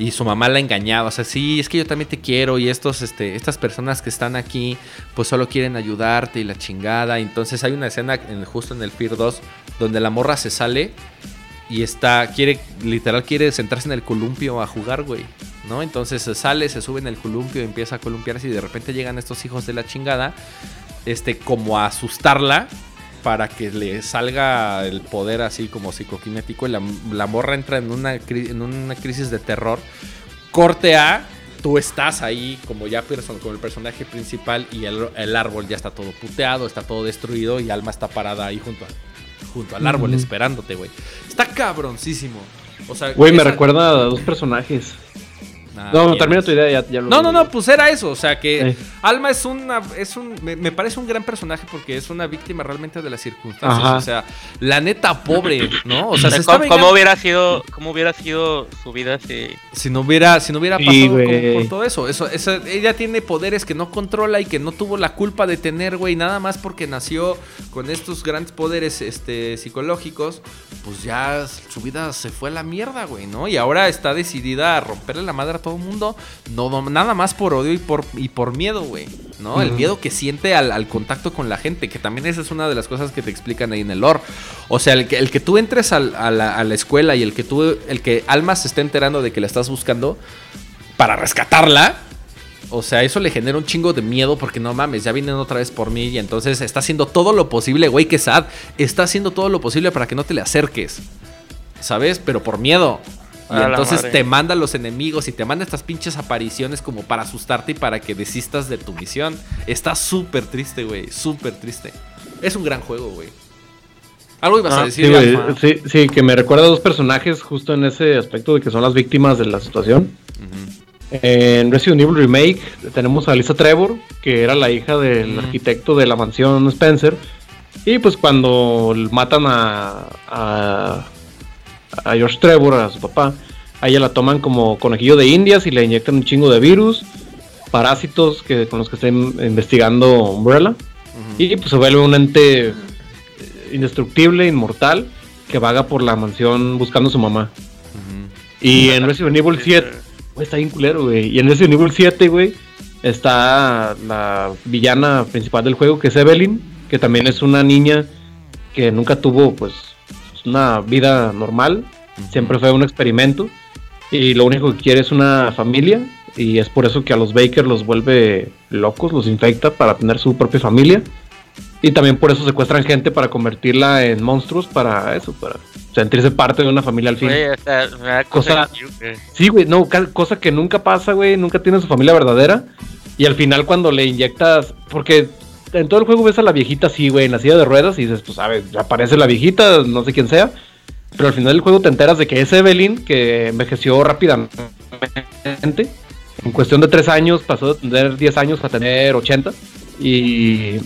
y su mamá la engañaba. O sea, sí, es que yo también te quiero y estos, este, estas personas que están aquí, pues solo quieren ayudarte y la chingada. Entonces hay una escena en, justo en el Fear 2 donde la morra se sale y está, quiere, literal quiere sentarse en el columpio a jugar, güey. ¿No? Entonces se sale, se sube en el columpio, empieza a columpiarse y de repente llegan estos hijos de la chingada, este, como a asustarla para que le salga el poder así como psicoquinético y la, morra entra en una, en una crisis de terror. Corte A, tú estás ahí como ya como el personaje principal y el, árbol ya está todo puteado, está todo destruido y Alma está parada ahí junto, junto al árbol esperándote, güey. Está cabroncísimo. O sea, güey, me recuerda a dos personajes no, termina tu idea, ya, No, no, no, pues era eso. O sea, que Alma es una. es un me, parece un gran personaje porque es una víctima realmente de las circunstancias. O sea, la neta pobre, ¿no? O sea, se ¿Cómo, hubiera sido, ¿Cómo hubiera sido su vida si. Si no hubiera, si no hubiera pasado por todo eso. eso, Ella tiene poderes que no controla y que no tuvo la culpa de tener, güey. Nada más porque nació con estos grandes poderes este, psicológicos. Pues ya su vida se fue a la mierda, güey, ¿no? Y ahora está decidida a romperle la madre a todo el mundo, no, nada más por odio y por, y por miedo, güey. ¿no? El miedo que siente al, contacto con la gente, que también esa es una de las cosas que te explican ahí en el lore. O sea, el que, el que tú entres a, la, escuela y el que tú, el que Alma se esté enterando de que la estás buscando para rescatarla, o sea, eso le genera un chingo de miedo porque no mames, ya vienen otra vez por mí y entonces está haciendo todo lo posible, güey, que sad, está haciendo todo lo posible para que no te le acerques. ¿Sabes? Pero por miedo. Y entonces te manda los enemigos y te manda estas pinches apariciones como para asustarte y para que desistas de tu misión. Está súper triste, güey. Súper triste. Es un gran juego, güey. Algo ibas a ah, decir. Sí, sí, que me recuerda a dos personajes justo en ese aspecto de que son las víctimas de la situación. En Resident Evil Remake tenemos a Lisa Trevor, que era la hija del arquitecto de la mansión Spencer. Y pues cuando matan a, a a George Trevor, a su papá, a ella la toman como conejillo de indias y le inyectan un chingo de virus, parásitos que, con los que está investigando Umbrella. Y pues se vuelve un ente eh, indestructible, inmortal, que vaga por la mansión buscando a su mamá. Y en Resident Evil 7, está bien culero, güey. Y en Resident Evil 7, güey, está la villana principal del juego, que es Evelyn, que también es una niña que nunca tuvo, pues, una vida normal, siempre fue un experimento y lo único que quiere es una familia y es por eso que a los Baker los vuelve locos, los infecta para tener su propia familia y también por eso secuestran gente para convertirla en monstruos para eso, para sentirse parte de una familia al fin. cosa, sí, güey, no, cosa que nunca pasa, güey, nunca tiene su familia verdadera y al final cuando le inyectas, porque en todo el juego ves a la viejita así, güey, en la silla de ruedas y dices, pues, sabes, aparece la viejita, no sé quién sea. Pero al final del juego te enteras de que es Evelyn, que envejeció rápidamente. En cuestión de tres años pasó de tener 10 años a tener 80. Y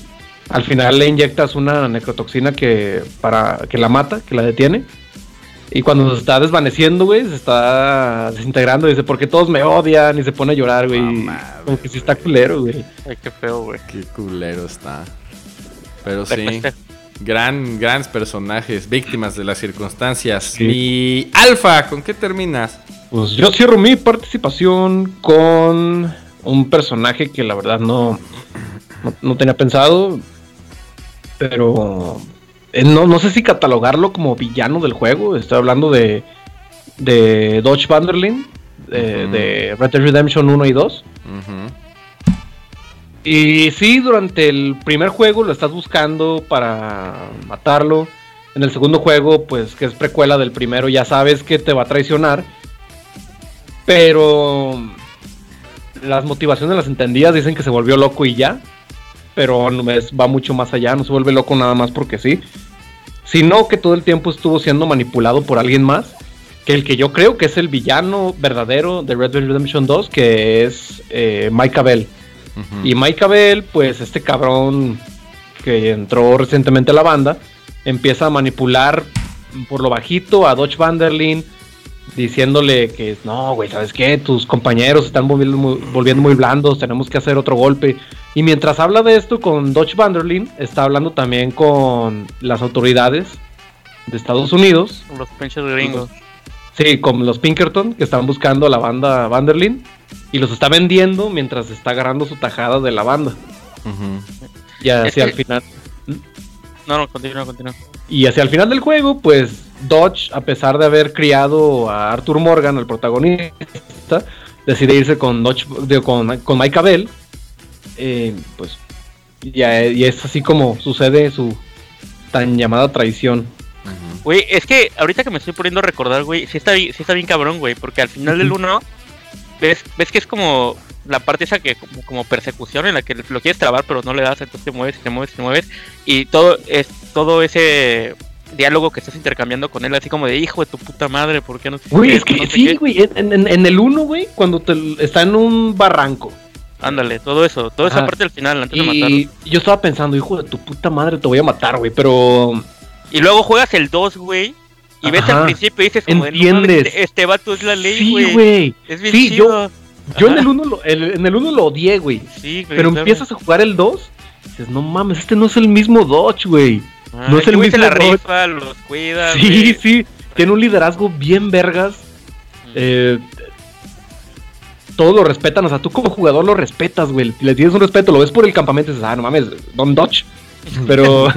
al final le inyectas una necrotoxina que, para, que la mata, que la detiene. Y cuando se está desvaneciendo, güey, se está desintegrando. Dice, porque todos me odian? Y se pone a llorar, güey. Como que sí está culero, güey. Ay, qué feo, güey. Qué culero está. Pero sí. Gran, grandes personajes, víctimas de las circunstancias. Y Alfa, ¿con qué terminas? Pues yo cierro mi participación con un personaje que la verdad no, no tenía pensado. Pero no, no sé si catalogarlo como villano del juego. Estoy hablando de, de Dodge Vanderlin, de, Red Dead Redemption 1 y 2. Y sí, durante el primer juego lo estás buscando para matarlo. En el segundo juego, pues que es precuela del primero, ya sabes que te va a traicionar. Pero las motivaciones las entendidas, dicen que se volvió loco y ya. Pero va mucho más allá, no se vuelve loco nada más porque sí. Sino que todo el tiempo estuvo siendo manipulado por alguien más. Que el que yo creo que es el villano verdadero de Red Dead Redemption 2, que es eh, Mike Abel. Y Mike Abel, pues este cabrón que entró recientemente a la banda, empieza a manipular por lo bajito a Dodge Vanderlin, diciéndole que no, güey, ¿sabes qué? Tus compañeros están volviendo muy, volviendo muy blandos, tenemos que hacer otro golpe. Y mientras habla de esto con Dodge Vanderlin, está hablando también con las autoridades de Estados Unidos, Los pinches gringos. sí, con los Pinkerton, que están buscando a la banda Vanderlin, y los está vendiendo mientras está agarrando su tajada de la banda. Ujú. Y hacia el final. No, no, continúa, continúa. Y hacia el final del juego, pues Dodge, a pesar de haber criado a Arthur Morgan, el protagonista, decide irse con Dodge, con, con Mike Abel. Eh, pues ya, y es así como sucede su tan llamada traición. Güey, es que ahorita que me estoy poniendo a recordar, güey, sí está, sí está bien cabrón, güey, porque al final del 1 ves, ves que es como la parte esa que como, como persecución en la que lo quieres trabar pero no le das, entonces te mueves, te mueves, te mueves y todo es todo ese diálogo que estás intercambiando con él así como de hijo de tu puta madre, ¿por qué no Güey, es que sí, qué"? güey, en, en- en el 1, güey, cuando te, está en un barranco. Ándale, todo eso, toda esa Ajá. parte del final antes de matarlo. Y yo estaba pensando, hijo de tu puta madre, te voy a matar, güey, pero Y luego juegas el 2, güey. Y ves al principio y dices como de, no Entiendes. este, este vato es la ley, sí, güey. güey. es bien Sí, yo- chido. Yo en Ajá. el 1 lo, el- en el uno lo odié, güey. Sí, güey, Pero claro. empiezas a jugar el 2 y dices, no mames, este no es el mismo Dodge, güey. Ah, no es el mismo la rifa, los cuida. Sí, sí. Tiene un liderazgo bien vergas. Eh, todos lo respetan, o sea, tú como jugador lo respetas, güey. Le tienes un respeto, lo ves por el campamento y dices, ah, no mames, Don Dodge. Pero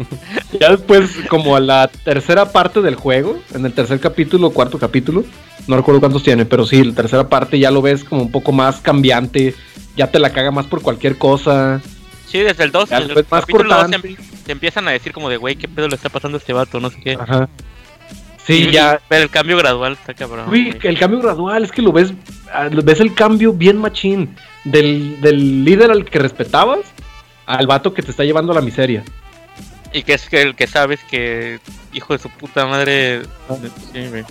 ya después, como a la tercera parte del juego, en el tercer capítulo, cuarto capítulo, no recuerdo cuántos tiene, pero sí, la tercera parte ya lo ves como un poco más cambiante, ya te la caga más por cualquier cosa. Sí, desde el 2, Ya desde lo el más capítulo 2 te, empiezan a decir como de, güey, ¿qué pedo le está pasando a este vato? No sé qué. Ajá. Sí, Y- ya, Pero el cambio gradual está cabrón. Güey. el cambio gradual es que lo ves, ah, ves el cambio bien machín del, del líder al que respetabas al vato que te está llevando a la miseria. Y que es que el que sabes que, hijo de su puta madre. Sí, güey.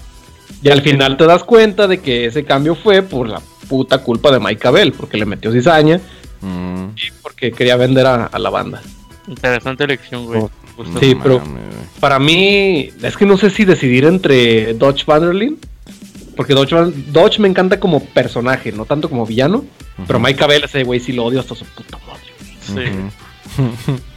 Y al final te das cuenta de que ese cambio fue por la puta culpa de Mike Abel, porque le metió cizaña Mm. y porque quería vender a, a la banda. Interesante elección, güey. Oh. Sí, No pero-. Para mí, es que no sé si decidir entre Dodge Vanderlin, porque Dodge, Dodge me encanta como personaje, no tanto como villano, pero. Mike Abel, ese güey sí lo odio hasta su puta madre. Sí.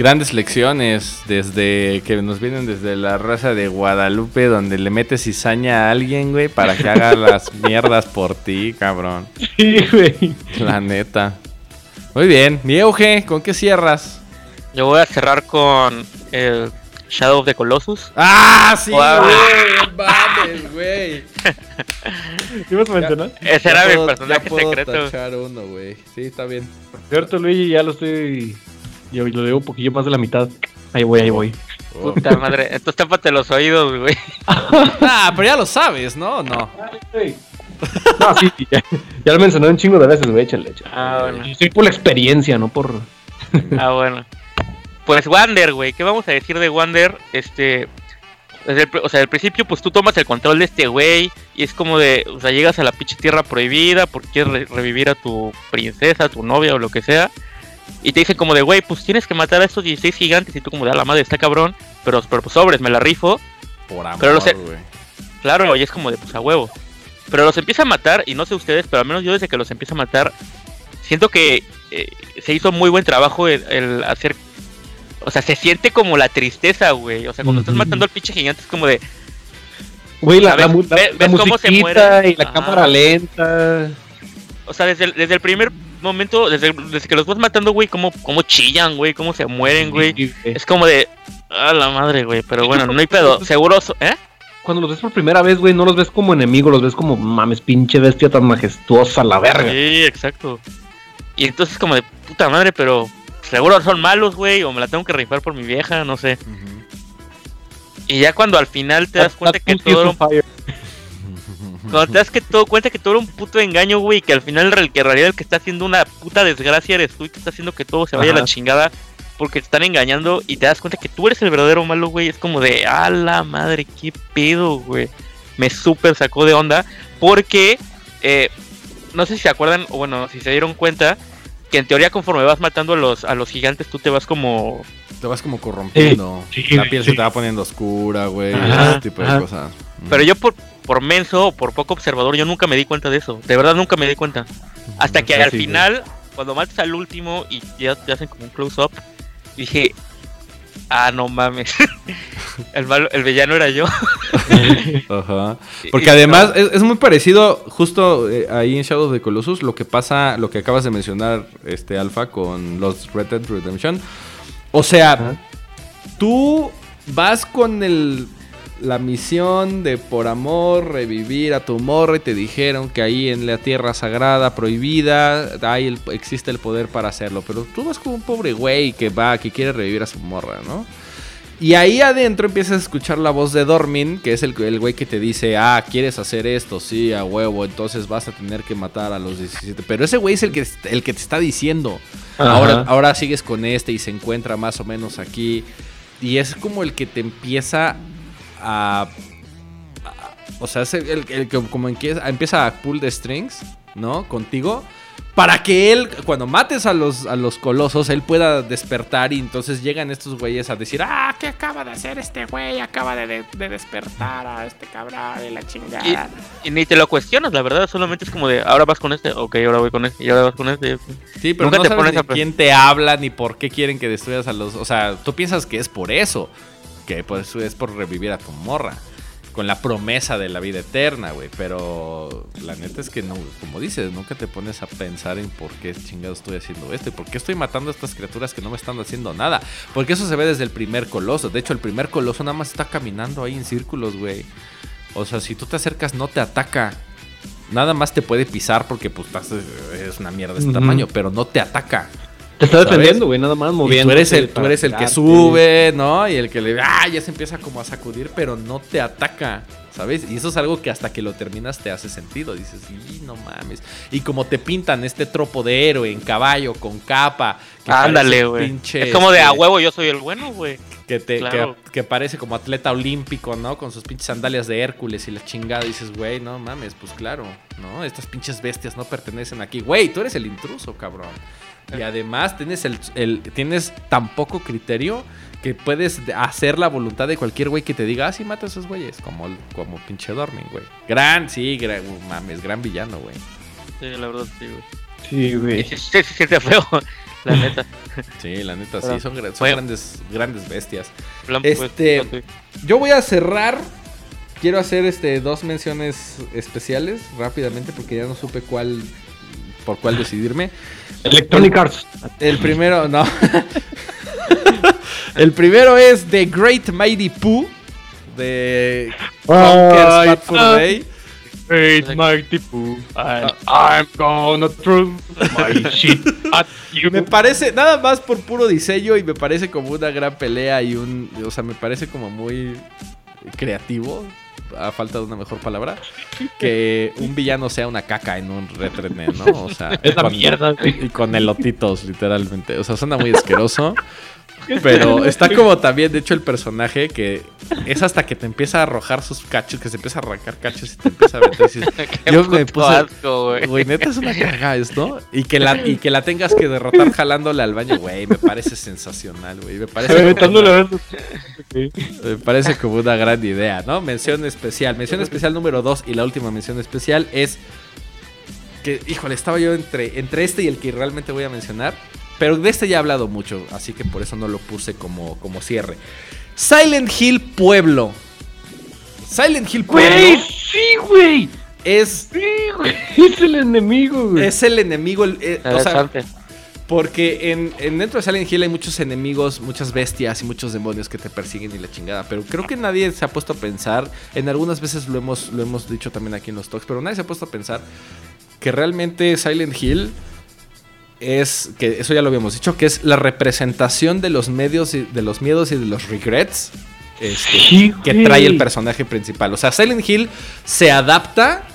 Grandes lecciones desde que nos vienen desde la raza de Guadalupe, donde le metes cizaña a alguien, güey, para que haga las mierdas por ti, cabrón. Sí, güey. La neta. Muy bien, mi Euge, ¿con qué cierras? Yo voy a cerrar con el Shadow of the Colossus. ¡Ah, sí, güey! ¡Mames, güey! ¿Qué ibas a mencionar? Ese era mi personaje ya puedo secreto. tachar uno, güey. Sí, está bien. Cierto, Luigi, ya lo estoy. Yo lo digo un poquillo más de la mitad. Ahí voy, ahí voy. Oh. Puta madre. Entonces tápate los oídos, güey. Ah, pero ya lo sabes, ¿no? No. No, sí, ya, ya lo mencioné un chingo de veces, güey, échale, échale. Ah, bueno. Yo Estoy por la experiencia, no por. Ah, bueno. Pues Wander, güey. ¿Qué vamos a decir de Wander? Este. Desde el, o sea, al principio, pues tú tomas el control de este güey. Y es como de. O sea, llegas a la pinche tierra prohibida. Porque quieres re- revivir a tu princesa, a tu novia o lo que sea. Y te dicen como de, güey, pues tienes que matar a estos 16 gigantes. Y tú, como de, a la madre, está cabrón. Pero, pero pues sobres, me la rifo. Por amor, Pero lo sé- güey. Claro, y es como de, pues a huevo. Pero los empieza a matar, y no sé ustedes, pero al menos yo desde que los empieza a matar, siento que eh, se hizo muy buen trabajo el, el hacer... O sea, se siente como la tristeza, güey. O sea, cuando estás matando al pinche gigante es como de... Güey, la, la, la- la se muere. y la Ajá. cámara lenta. O sea, desde el, desde el primer momento, desde, desde que los vas matando, güey, cómo, cómo chillan, güey, cómo se mueren, güey. Sí. Es como de... A la madre, güey. Pero bueno, no hay pedo. Seguro... so- ¿Eh? Cuando los ves por primera vez, güey, no los ves como enemigos, los ves como mames, pinche bestia tan majestuosa, la verga. Sí, exacto. Y entonces como de puta madre, pero seguro son malos, güey, o me la tengo que rifar por mi vieja, no sé. Y ya cuando al final te das cuenta that que todo... fire. Cuando te das que todo, cuenta que todo era un puto engaño, güey, y que al final el que en realidad el que está haciendo una puta desgracia eres tú y que está haciendo que todo se vaya a la chingada porque te están engañando y te das cuenta que tú eres el verdadero malo, güey. Es como de, a la madre, qué pedo, güey. Me súper sacó de onda porque, eh, no sé si se acuerdan, o bueno, si se dieron cuenta, que en teoría conforme vas matando a los, a los gigantes, tú te vas como... Te vas como corrompiendo. la piel se te va poniendo oscura, güey. Ese tipo de cosas. Pero yo por, por menso o por poco observador, yo nunca me di cuenta de eso. De verdad nunca me di cuenta. Hasta que al final, cuando matas al último y ya te hacen como un close-up, dije, ah, no mames. el, malo, el villano era yo. Ajá. Porque además es, muy parecido justo eh, ahí en Shadow of the Colossus lo que pasa, lo que acabas de mencionar, este Alpha, con los Red Dead Redemption. O sea, tú vas con el la misión de por amor revivir a tu morra y te dijeron que ahí en la tierra sagrada prohibida hay existe el poder para hacerlo, pero tú vas como un pobre güey que va, que quiere revivir a su morra, ¿no? Y ahí adentro empiezas a escuchar la voz de Dormin, que es el, el güey que te dice, ah, quieres hacer esto, sí, a huevo, entonces vas a tener que matar a los 17. Pero ese güey es el que, el que te está diciendo, ahora, ahora sigues con este y se encuentra más o menos aquí. Y es como el que te empieza a, o sea, es el, que como empieza, a pull the strings, ¿no? Contigo. Para que él, cuando mates a los, a los colosos, él pueda despertar y entonces llegan estos güeyes a decir, ah, ¿qué acaba de hacer este güey? Acaba de, despertar a este cabrón de la chingada. Y, ni te lo cuestionas, la verdad, solamente es como de, ahora vas con este, ok, ahora voy con este, y ahora vas con este. Sí, pero Nunca no te sabes ni quién te habla, ni por qué quieren que destruyas a los... O sea, tú piensas que es por eso que pues es por revivir a tu morra. Con la promesa de la vida eterna, güey. Pero la neta es que no, como dices, nunca te pones a pensar en por qué chingado estoy haciendo esto y por qué estoy matando a estas criaturas que no me están haciendo nada. Porque eso se ve desde el primer coloso. De hecho, el primer coloso nada más está caminando ahí en círculos, güey. O sea, si tú te acercas, no te ataca. Nada más te puede pisar porque pues es una mierda de este tamaño, pero no te ataca. Te está defendiendo, güey, nada más moviendo. Tú eres el, tú eres el que sube, ¿no? Y el que le. ¡Ah! Ya se empieza como a sacudir, pero no te ataca. ¿Sabes? Y eso es algo que hasta que lo terminas te hace sentido. Dices, y no mames. Y como te pintan este tropo de héroe en caballo, con capa. Ándale, güey. Es como de a este, huevo, yo soy el bueno, güey. Que, te, que, parece como atleta olímpico, ¿no? Con sus pinches sandalias de Hércules y la chingada. dices, güey, no mames, pues claro, ¿no? Estas pinches bestias no pertenecen aquí. Güey, tú eres el intruso, cabrón. Y además tienes, el, tienes tan poco criterio que puedes hacer la voluntad de cualquier güey que te diga, ah, sí, mata a esos güeyes. Como, como pinche Dormin, güey. Gran, sí, gran, mames, gran villano, güey. Sí, la verdad, sí, güey. Sí, güey. Sí, sí, sí, feo, la neta. Sí, la neta, sí, son, grandes, grandes bestias. este, yo voy a cerrar. Quiero hacer este dos menciones especiales rápidamente porque ya no supe cuál por cuál decidirme. Electronic Arts. El primero, no. el primero es The Great Mighty Pooh de Conker's Day. Great Mighty Pooh, and I'm gonna throw my shit at you. Me parece, nada más por puro diseño, y me parece como una gran pelea y un. O sea, me parece como muy creativo a falta de una mejor palabra, que un villano sea una caca en un Red ¿no? O sea, es la mierda, Y con elotitos, literalmente. O sea, suena muy asqueroso. Pero está como también, de hecho, el personaje que es hasta que te empieza a arrojar sus cachos, que se empieza a arrancar cachos y te empieza a meter. yo me puse. güey. neta es una cagada esto. Y que, la, y que la tengas que derrotar jalándole al baño, güey. Me parece sensacional, güey. Me parece. Como una, me parece como una gran idea, ¿no? Mención especial. Mención especial número 2 y la última mención especial es. Que, híjole, estaba yo entre, entre este y el que realmente voy a mencionar. Pero de este ya he hablado mucho, así que por eso no lo puse como, como cierre. Silent Hill Pueblo. Silent Hill Pueblo. Güey, sí, güey. Es. Sí, güey. Es el enemigo, güey. Es el enemigo. Eh, o sea, porque en, en, dentro de Silent Hill hay muchos enemigos, muchas bestias y muchos demonios que te persiguen y la chingada. Pero creo que nadie se ha puesto a pensar. En algunas veces lo hemos, lo hemos dicho también aquí en los talks, pero nadie se ha puesto a pensar que realmente Silent Hill es que eso ya lo habíamos dicho, que es la representación de los medios y de los miedos y de los regrets este, que trae el personaje principal. O sea, Silent Hill se adapta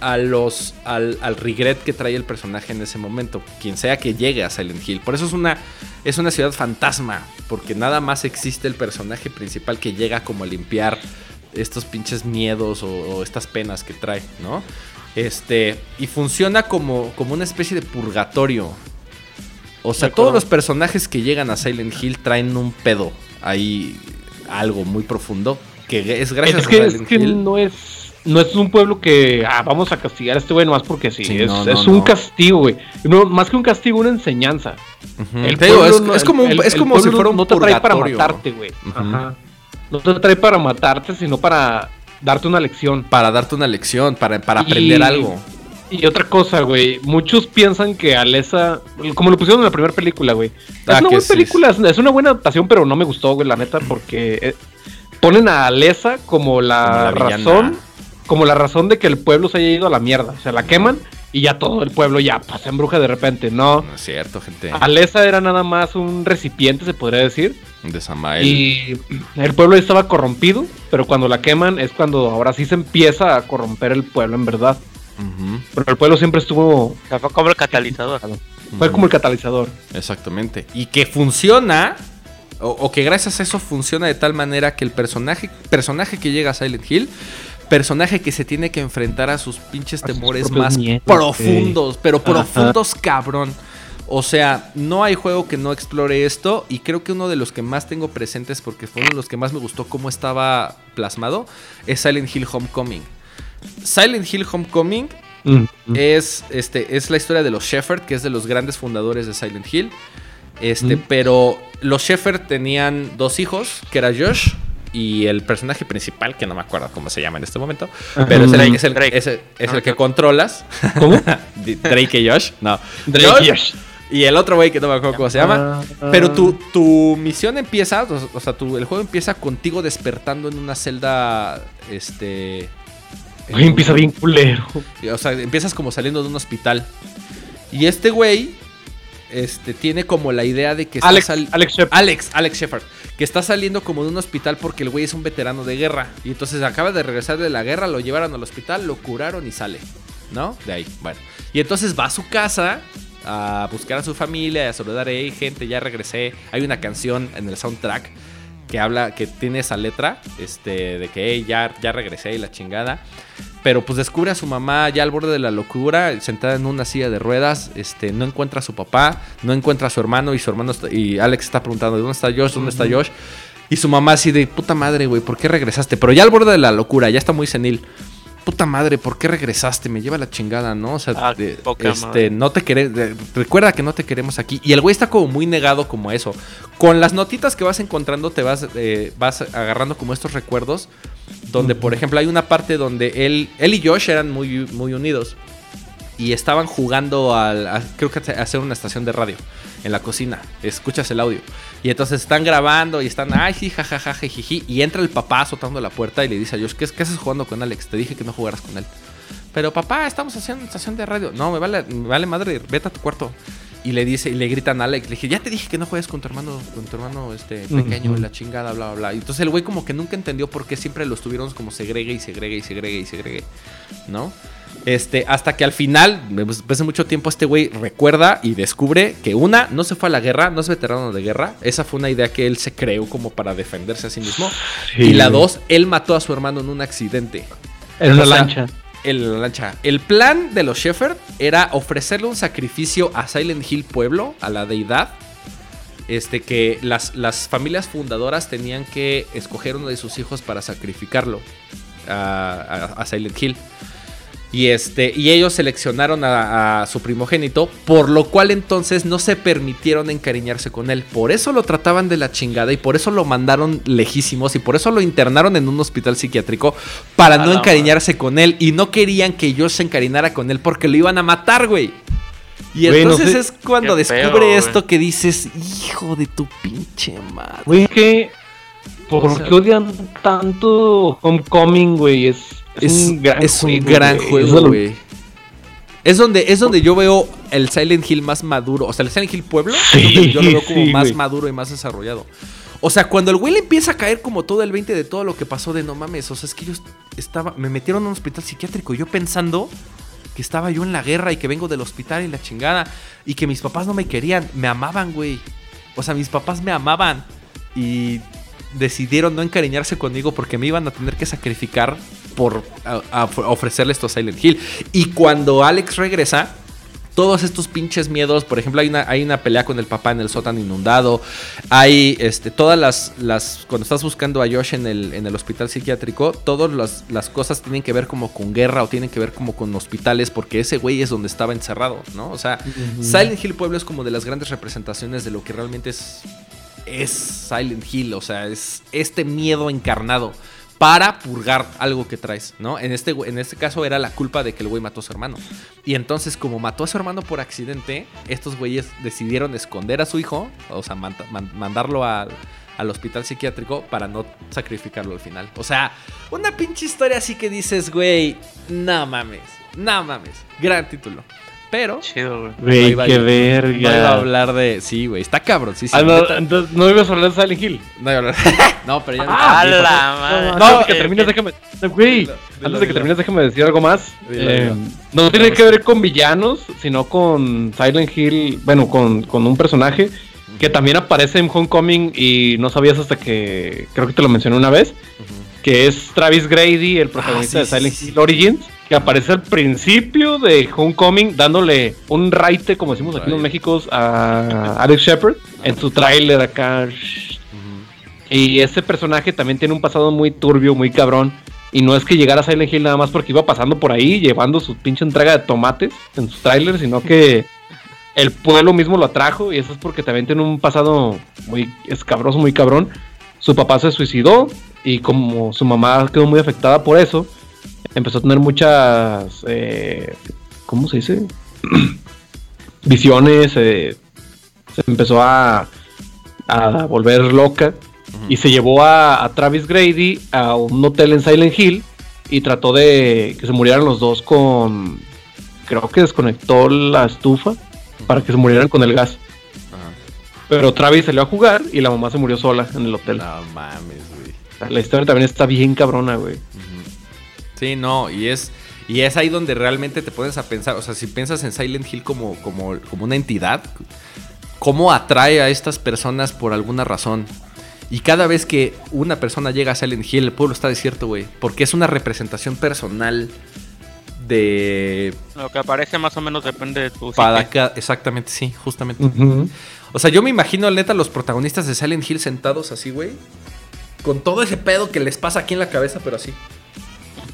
a los al, al, regret que trae el personaje en ese momento, quien sea que llegue a Silent Hill. Por eso es una es una ciudad fantasma, porque nada más existe el personaje principal que llega como a limpiar estos pinches miedos o, estas penas que trae, ¿no? Este, y funciona como, como una especie de purgatorio. O sea, todos los personajes que llegan a Silent Hill traen un pedo ahí, algo muy profundo, que es gracias a Silent es que No es, no es un pueblo que ah, vamos a castigar a este güey nomás porque sí, es, un castigo, güey. más que un castigo, una enseñanza. el es, como, es como si fuera un no te trae para matarte, güey. Ajá. No te trae para matarte, sino para darte una lección. Para darte una lección, para, para aprender algo. Y otra cosa, güey. Muchos piensan que Alesa, como lo pusieron en la primera película, güey. Es ah, una buena película, es una buena adaptación, pero no me gustó, güey, la neta, porque eh, ponen a Alesa como la, razón, como la razón de que el pueblo se haya ido a la mierda. O sea, la queman y ya todo el pueblo ya pasa en bruja de repente. No. No es cierto, gente. Alesa era nada más un recipiente, se podría decir. De Samael. Y el pueblo estaba corrompido, pero cuando la queman es cuando ahora sí se empieza a corromper el pueblo en verdad. Pero el pueblo siempre estuvo. fue como el catalizador. Fue como el catalizador. Exactamente. Y que funciona. O, que gracias a eso funciona de tal manera que el personaje, personaje que llega a Silent Hill personaje que se tiene que enfrentar a sus pinches temores más profundos, pero profundos cabrón. O sea, no hay juego que no explore esto y creo que uno de los que más tengo presentes porque fue uno de los que más me gustó cómo estaba plasmado es Silent Hill Homecoming. Silent Hill Homecoming mm, mm. es, este, es la historia de los Shepard, que es de los grandes fundadores de Silent Hill. Este, mm. pero los Shepard tenían dos hijos, que era Josh y el personaje principal, que no me acuerdo cómo se llama en este momento, pero es el, es el, el, que controlas. ¿Cómo? Drake y Josh. No. Drake y Josh. Y el otro güey que no me acuerdo cómo se llama. Ah. Pero tu, tu misión empieza, o, sea, tu, el juego empieza contigo despertando en una celda, este... empieza bien culero. O sea, empiezas como saliendo de un hospital. Y este güey este, tiene como la idea de que Alex, Alex, Shepard. Alex, Alex Shepard, que está saliendo como de un hospital porque el güey es un veterano de guerra. Y entonces acaba de regresar de la guerra, lo llevaron al hospital, lo curaron y sale. ¿No? De ahí, bueno. Y entonces va a su casa a buscar a su familia, a saludar, hey gente, ya regresé. Hay una canción en el soundtrack que habla, que tiene esa letra, este, de que hey, ya, ya regresé y la chingada. Pero pues descubre a su mamá ya al borde de la locura, sentada en una silla de ruedas, este, no encuentra a su papá, no encuentra a su hermano y su hermano y Alex está preguntando, ¿dónde está Josh? ¿Dónde está Josh? Y su mamá así de, puta madre, güey, ¿por qué regresaste? Pero ya al borde de la locura, ya está muy senil. Puta madre, ¿por qué regresaste? Me lleva la chingada, ¿no? O sea, ah, este, no te queremos, recuerda que no te queremos aquí. Y el güey está como muy negado como a eso. Con las notitas que vas encontrando, te vas, eh, vas agarrando como estos recuerdos donde, por ejemplo, hay una parte donde él, él y Josh eran muy, muy unidos. Y estaban jugando al, creo que a hacer una estación de radio en la cocina. Escuchas el audio. Y entonces están grabando y están, ay, sí, jajaja, jiji. Y entra el papá azotando la puerta y le dice a Josh, ¿qué, ¿qué haces jugando con Alex? Te dije que no jugaras con él. Pero papá, estamos haciendo una estación de radio. No, me vale, me vale madre, vete a tu cuarto y le dice y le gritan a Alex, le dije, "Ya te dije que no juegues con tu hermano, con tu hermano este pequeño, la chingada, bla bla bla." Y entonces el güey como que nunca entendió por qué siempre los tuvieron como segregue y segregue y segregue y segregue, ¿no? Este, hasta que al final, después de mucho tiempo, este güey recuerda y descubre que una, no se fue a la guerra, no es veterano de guerra. Esa fue una idea que él se creó como para defenderse a sí mismo. Y la dos, él mató a su hermano en un accidente. En una lancha el, lancha. El plan de los Shepard era ofrecerle un sacrificio a Silent Hill Pueblo, a la deidad. Este, que las, las familias fundadoras tenían que escoger uno de sus hijos para sacrificarlo a Silent Hill. Y, este, y ellos seleccionaron a, su primogénito, por lo cual entonces no se permitieron encariñarse con él. Por eso lo trataban de la chingada y por eso lo mandaron lejísimos y por eso lo internaron en un hospital psiquiátrico para no encariñarse con él. Y no querían que yo se encariñara con él porque lo iban a matar, güey. Y entonces es cuando descubre esto que dices, hijo de tu pinche madre. Güey, que... ¿Por qué odian tanto Homecoming, güey? Es es, un gran, juego, güey. Es donde, es donde yo veo el Silent Hill más maduro. O sea, el Silent Hill Pueblo yo lo veo como más maduro y más desarrollado. O sea, cuando el güey le empieza a caer como todo el 20 de todo lo que pasó de no mames. O sea, es que yo estaba, me metieron a un hospital psiquiátrico. Yo pensando que estaba yo en la guerra y que vengo del hospital y la chingada. Y que mis papás no me querían, me amaban, güey. O sea, mis papás me amaban. Y decidieron no encariñarse conmigo porque me iban a tener que sacrificar por ofrecerle esto a Silent Hill. Y cuando Alex regresa, todos estos pinches miedos, por ejemplo, hay una, hay una pelea con el papá en el sótano inundado, hay este, todas las, las, cuando estás buscando a Josh en el, en el hospital psiquiátrico, todas las, las, cosas tienen que ver como con guerra o tienen que ver como con hospitales, porque ese güey es donde estaba encerrado, ¿no? O sea, Silent Hill Pueblo es como de las grandes representaciones de lo que realmente es, es Silent Hill, o sea, es este miedo encarnado para purgar algo que traes, ¿no? En este, en este caso era la culpa de que el güey mató a su hermano. Y entonces, como mató a su hermano por accidente, estos güeyes decidieron esconder a su hijo, o sea, mandarlo al, al hospital psiquiátrico para no sacrificarlo al final. O sea, una pinche historia así que dices, güey, no mames, no mames. Gran título. Pero. Chido, güey. Qué verga. No iba a hablar de. Sí, güey. Está cabrón. Sí, sí. Ah, no, entonces no ibas a hablar de Silent Hill. No iba a hablar. no, pero ya. ¡Ah, la madre! No, antes de que termines, déjame. Güey. Antes de que termines, déjame decir algo más. Eh, no tiene que ver con villanos, sino con Silent Hill. Bueno, con, con un personaje que también aparece en Homecoming y no sabías hasta que. Creo que te lo mencioné una vez. Que es Travis Grady, el protagonista ah, de Silent Hill Origins que aparece al principio de Homecoming dándole un raite, como decimos aquí en México, a Alex Shepard en su tráiler acá. Y ese personaje también tiene un pasado muy turbio, muy cabrón. Y no es que llegara a Silent Hill nada más porque iba pasando por ahí llevando su pinche entrega de tomates en su tráiler, sino que el pueblo mismo lo atrajo y eso es porque también tiene un pasado muy escabroso, muy cabrón. Su papá se suicidó y como su mamá quedó muy afectada por eso, empezó a tener muchas, eh, ¿cómo se dice? Visiones, eh, se empezó a, a volver loca y se llevó a, Travis Grady a un hotel en Silent Hill y trató de que se murieran los dos con, creo que desconectó la estufa para que se murieran con el gas. Pero Travis salió a jugar y la mamá se murió sola en el hotel. No mames, güey. La historia también está bien cabrona, güey. Sí, no, y es, y es ahí donde realmente te pones a pensar, o sea, si piensas en Silent Hill como, como, como una entidad, ¿cómo atrae a estas personas por alguna razón? Y cada vez que una persona llega a Silent Hill, el pueblo está desierto, güey. Porque es una representación personal de... Lo que aparece más o menos depende de tu... Para exactamente, sí, justamente. O sea, yo me imagino, neta, los protagonistas de Silent Hill sentados así, güey. Con todo ese pedo que les pasa aquí en la cabeza, pero así.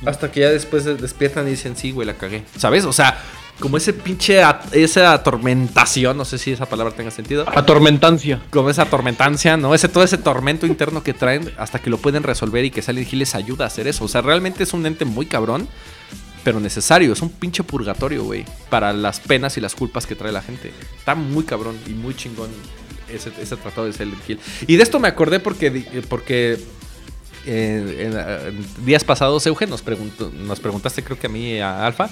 Hasta que ya después despiertan y dicen, sí, güey, la cagué. ¿Sabes? O sea, como ese pinche, esa atormentación, no sé si esa palabra tenga sentido. Atormentancia. Como esa atormentancia, ¿no? Ese, todo ese tormento interno que traen hasta que lo pueden resolver y que Silent Hill les ayuda a hacer eso. O sea, realmente es un ente muy cabrón, pero necesario. Es un pinche purgatorio, güey, para las penas y las culpas que trae la gente. Está muy cabrón y muy chingón ese, ese tratado de Silent Hill. Y de esto me acordé porque, porque en, días pasados, Eugen, nos, preguntó, nos preguntaste, creo que a mí, a Alfa,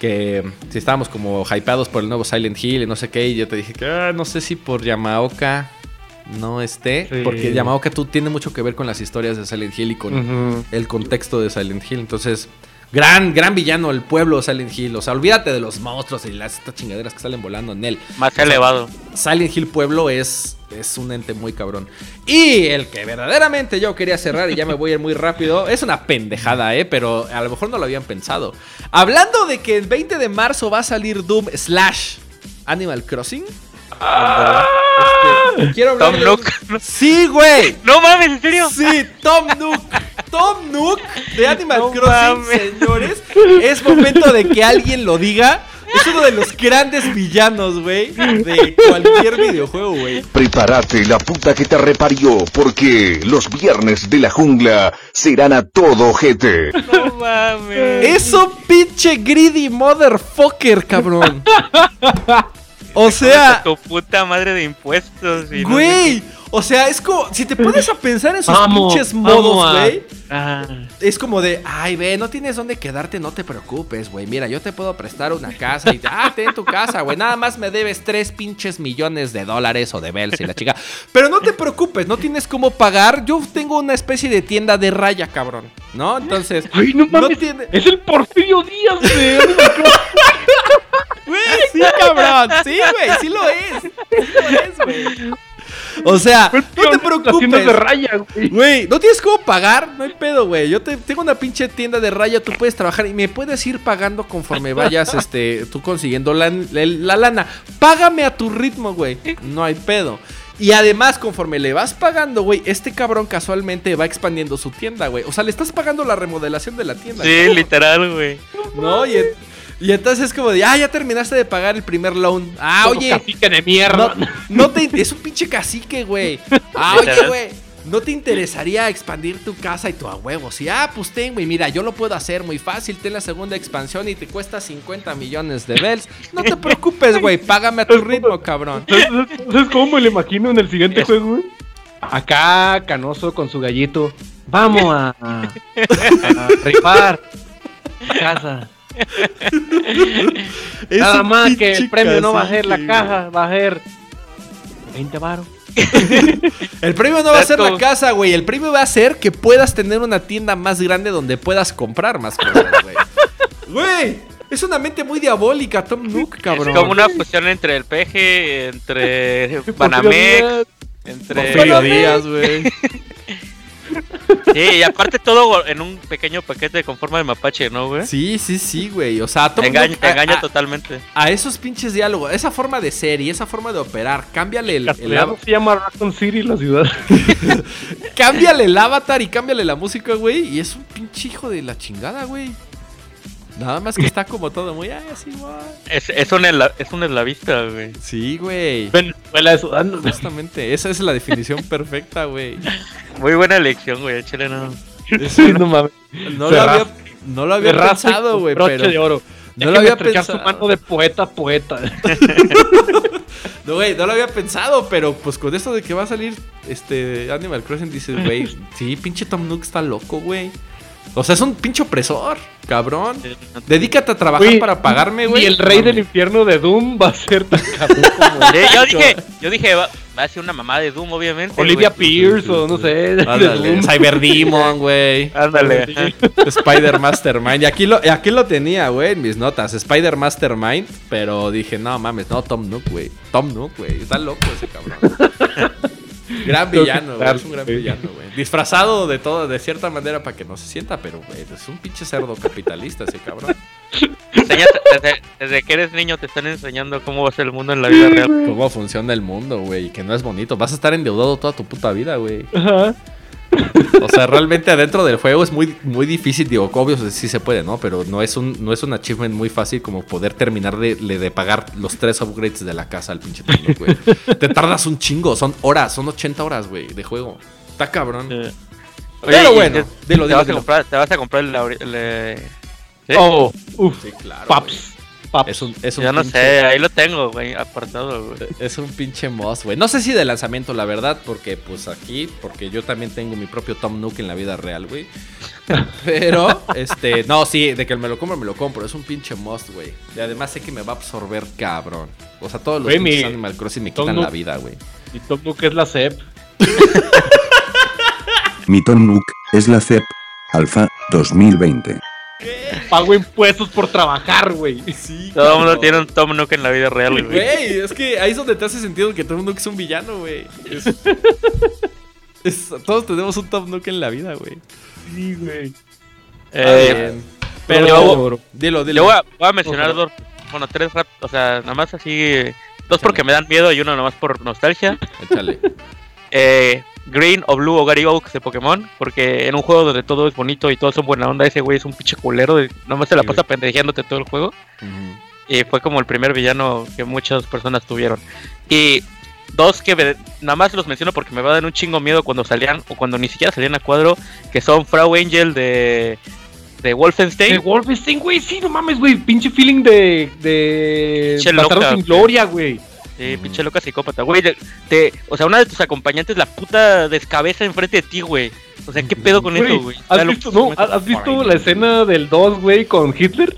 que si estábamos como hypeados por el nuevo Silent Hill y no sé qué, y yo te dije que ah, no sé si por Yamaoka no esté, porque Yamaoka tú tiene mucho que ver con las historias de Silent Hill y con el contexto de Silent Hill, entonces Gran, gran villano, el pueblo Silent Hill. O sea, olvídate de los monstruos y las estas chingaderas que salen volando en él. Más elevado. Silent Hill Pueblo es, es un ente muy cabrón. Y el que verdaderamente yo quería cerrar, y ya me voy a ir muy rápido, es una pendejada, ¿eh? Pero a lo mejor no lo habían pensado. Hablando de que el 20 de marzo va a salir Doom slash Animal Crossing. Este, quiero hablar Tom Nook. Sí, güey. No mames, ¿en serio? Sí, Tom Nook. Tom Nook de Animal Crossing, señores. Es momento de que alguien lo diga. Es uno de los grandes villanos, güey, de cualquier videojuego, güey. Prepárate la puta que te reparió, porque los viernes de la jungla serán a todo gente. No mames. Eso pinche greedy motherfucker, cabrón. O sea. Tu puta madre de impuestos. güey. O sea, es como, si te pones a pensar en sus Vamos, pinches modos, güey. Ah, Es como de, ay, ve, no tienes dónde quedarte, no te preocupes, güey. Mira, yo te puedo prestar una casa y, ah, ten tu casa, güey. Nada más me debes tres pinches millones de dólares o de bells y la chica. Pero no te preocupes, no tienes cómo pagar. Yo tengo una especie de tienda de raya, cabrón. ¿No? Entonces, Ay, no mames. tiene- Es el Porfirio Díaz, güey. Güey, sí, cabrón. Sí, güey, sí lo es. Sí lo es, güey. O sea, no te tiendas de preocupes. raya, güey. Güey, no tienes cómo pagar, no hay pedo, güey. Yo te, tengo una pinche tienda de raya, tú puedes trabajar y me puedes ir pagando conforme vayas, este, tú consiguiendo la, la- la lana. Págame a tu ritmo, güey. No hay pedo. Y además, conforme le vas pagando, güey, este cabrón casualmente va expandiendo su tienda, güey. O sea, le estás pagando la remodelación de la tienda. Sí, literal, güey. ¿No? Y, en- y entonces es como de, ah, ya terminaste de pagar el primer loan. Ah, Como oye, cacique de no, mierda. no te, es un pinche cacique, güey. Ah, oye, güey. ¿No te interesaría expandir tu casa y tu a huevo? Sí, ah, pues ten, güey. Mira, yo lo puedo hacer muy fácil. Ten la segunda expansión y te cuesta 50 millones de bells. No te preocupes, güey. Págame a tu ritmo, cabrón. ¿Sabes, ¿Sabes cómo me lo imagino en el siguiente juego, güey? Acá, Canoso con su gallito. Vamos a, a, a rifar casa. Nada más que el premio no va a ser la caja, va a ser 20 baros. El premio no va a ser la casa, güey. El premio va a ser que puedas tener una tienda más grande donde puedas comprar más cosas, güey. Güey, es una mente muy diabólica, Tom Nook, cabrón. Es como una fusión entre el peje, entre Banamex, entre... Porfirio Díaz, güey. Sí, y aparte todo en un pequeño paquete con forma de mapache, ¿no, güey? Sí, sí, sí, güey. O sea, engaña, te engaña a- totalmente. a esos pinches diálogos, esa forma de ser y esa forma de operar, cámbiale el, el se llama Raccoon City la ciudad. cámbiale el avatar y cámbiale la música, güey, y es un pinche hijo de la chingada, güey. Nada más que está como todo muy así, güey. Es, es, un, es un eslavista, güey. Sí, güey. Venezuela de Sudán. Justamente, esa es la definición perfecta, güey. Muy buena elección, güey, el chileno. Sí, no mames. No lo había, no lo había pensado, güey, pero de oro. no lo había estrechar su pensado. mano de poeta a poeta. No, güey, no lo había pensado, pero pues con esto de que va a salir este Animal Crossing dices, güey, sí, pinche Tom Nook está loco, güey. O sea, es un pinche opresor, cabrón. Dedícate a trabajar para pagarme, güey. Y el rey del infierno de Doom va a ser tan cabrón como Sí, yo dije, yo dije, va, va a ser una mamá de Doom, obviamente. Olivia güey. Pierce o no sé. Ándale, Doom. Cyber Demon, güey. Ándale. Spider Mastermind. Y aquí lo, aquí lo tenía, güey, en mis notas. Spider Mastermind. Pero dije, no mames, no, Tom Nook, güey. Tom Nook, güey. Está loco ese cabrón. gran villano, güey. Es un gran villano, güey. Disfrazado de todo, de cierta manera para que no se sienta, pero, güey, es un pinche cerdo capitalista ese cabrón. Desde, desde que eres niño te están enseñando cómo va a ser el mundo en la vida real. Cómo funciona el mundo, güey. Que no es bonito. Vas a estar endeudado toda tu puta vida, güey. Ajá. O sea, realmente adentro del juego es muy, muy difícil, digo, obvio sí se puede, ¿no? Pero no es un, no es un achievement muy fácil como poder terminar de, de- de pagar los tres upgrades de la casa al pinche Nook, güey. Te tardas un chingo, son horas, son 80 horas, güey, de juego. Está cabrón. Eh, Pero bueno, te, dilo, te dilo, vas dilo. A comprar, te vas a comprar el... el, eh, ¿sí? Oh, uff. Sí, claro. Paps. Paps. Es un, es un Ya no pinche- sé, ahí lo tengo, güey, apartado, güey. Es un pinche moss, güey. No sé si de lanzamiento, la verdad, porque pues aquí, porque yo también tengo mi propio Tom Nook en la vida real, güey. Pero, este, no, sí, de que me lo compro, me lo compro. Es un pinche must, güey. Y además sé que me va a absorber cabrón. O sea, todos los pinches mi Animal Crossing me Tom quitan Nook- la vida, güey. Y Top Nook es la CEP. Mi Tom Nook es la CEP Alpha 2020. Pago impuestos por trabajar, güey. Sí, Todo el mundo tiene un Tom Nook en la vida real, güey. Güey, es que ahí es donde te hace sentido que Tom Nook es un villano, güey. Es- es- todos tenemos un Tom Nook en la vida, güey. Sí, güey. Eh, Bien. Pero, Yo- dilo, dilo. yo voy a, voy a mencionar dos, bueno, tres rap, o sea, nada más así, dos porque me dan miedo y uno nada más por nostalgia. Échale. Eh, Green o Blue o Gary Oaks de Pokémon, porque en un juego donde todo es bonito y todos son buena onda, ese güey es un pinche culero, de- nada más se la pasa pendejeándote todo el juego. Y fue como el primer villano que muchas personas tuvieron. Y dos que me- nada más los menciono porque me va a dar un chingo miedo cuando salían o cuando ni siquiera salían a cuadro, que son Frau Angel de, de Wolfenstein. De Wolfenstein, güey, sí, no mames, güey. Pinche feeling de. de. Loca, sin gloria, güey. Sí, pinche loca psicópata, güey. te, o sea, una de tus acompañantes la puta descabeza enfrente de ti, güey. O sea, ¿qué pedo con eso, güey? ¿Has visto, no. ¿has visto la escena del 2, güey, con Hitler?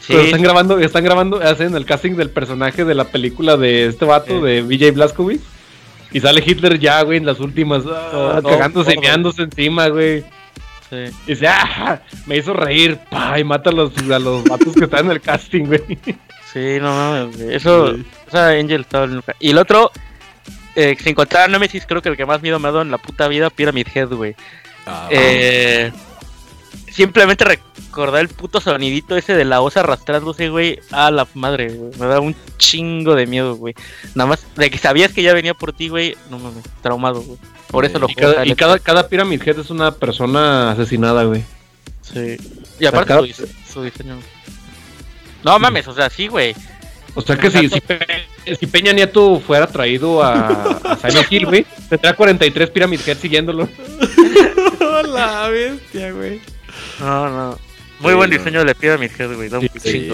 Sí, Pero están grabando, están grabando, hacen el casting del personaje de la película de este vato, Sí. de VJ Blazkowicz. Y sale Hitler ya, güey, en las últimas, ah, Todo- cagándose y todo. meándose encima, güey. sí. Y dice, ah, me hizo reír, pa, y mata a los, a los vatos que están en el casting, güey. Sí, no mames. Eso, o sea, Angel estaba loca. Y el otro, eh, sin contar a Nemesis, creo que el que más miedo me ha dado en la puta vida, Pyramid Head, güey. Ah, Eh, simplemente recordar el puto sonidito ese de la osa arrastrándose, güey, a la madre, güey. Me da un chingo de miedo, güey. Nada más de que sabías que ya venía por ti, güey. No mames, traumado, güey. Por eso lo Y cada, y cada, cada Pyramid Head es una persona asesinada, güey. Sí. Y aparte cada- su, dise- su diseño. No mames, o sea, sí, güey. O sea que si, si, Pe- si Peña Nieto fuera traído a, a Silent Hill, güey, tendría 43 Pyramid Head siguiéndolo. la bestia, güey. No, no. Muy Sí, buen no. diseño de Pyramid Head, güey. da un Sí.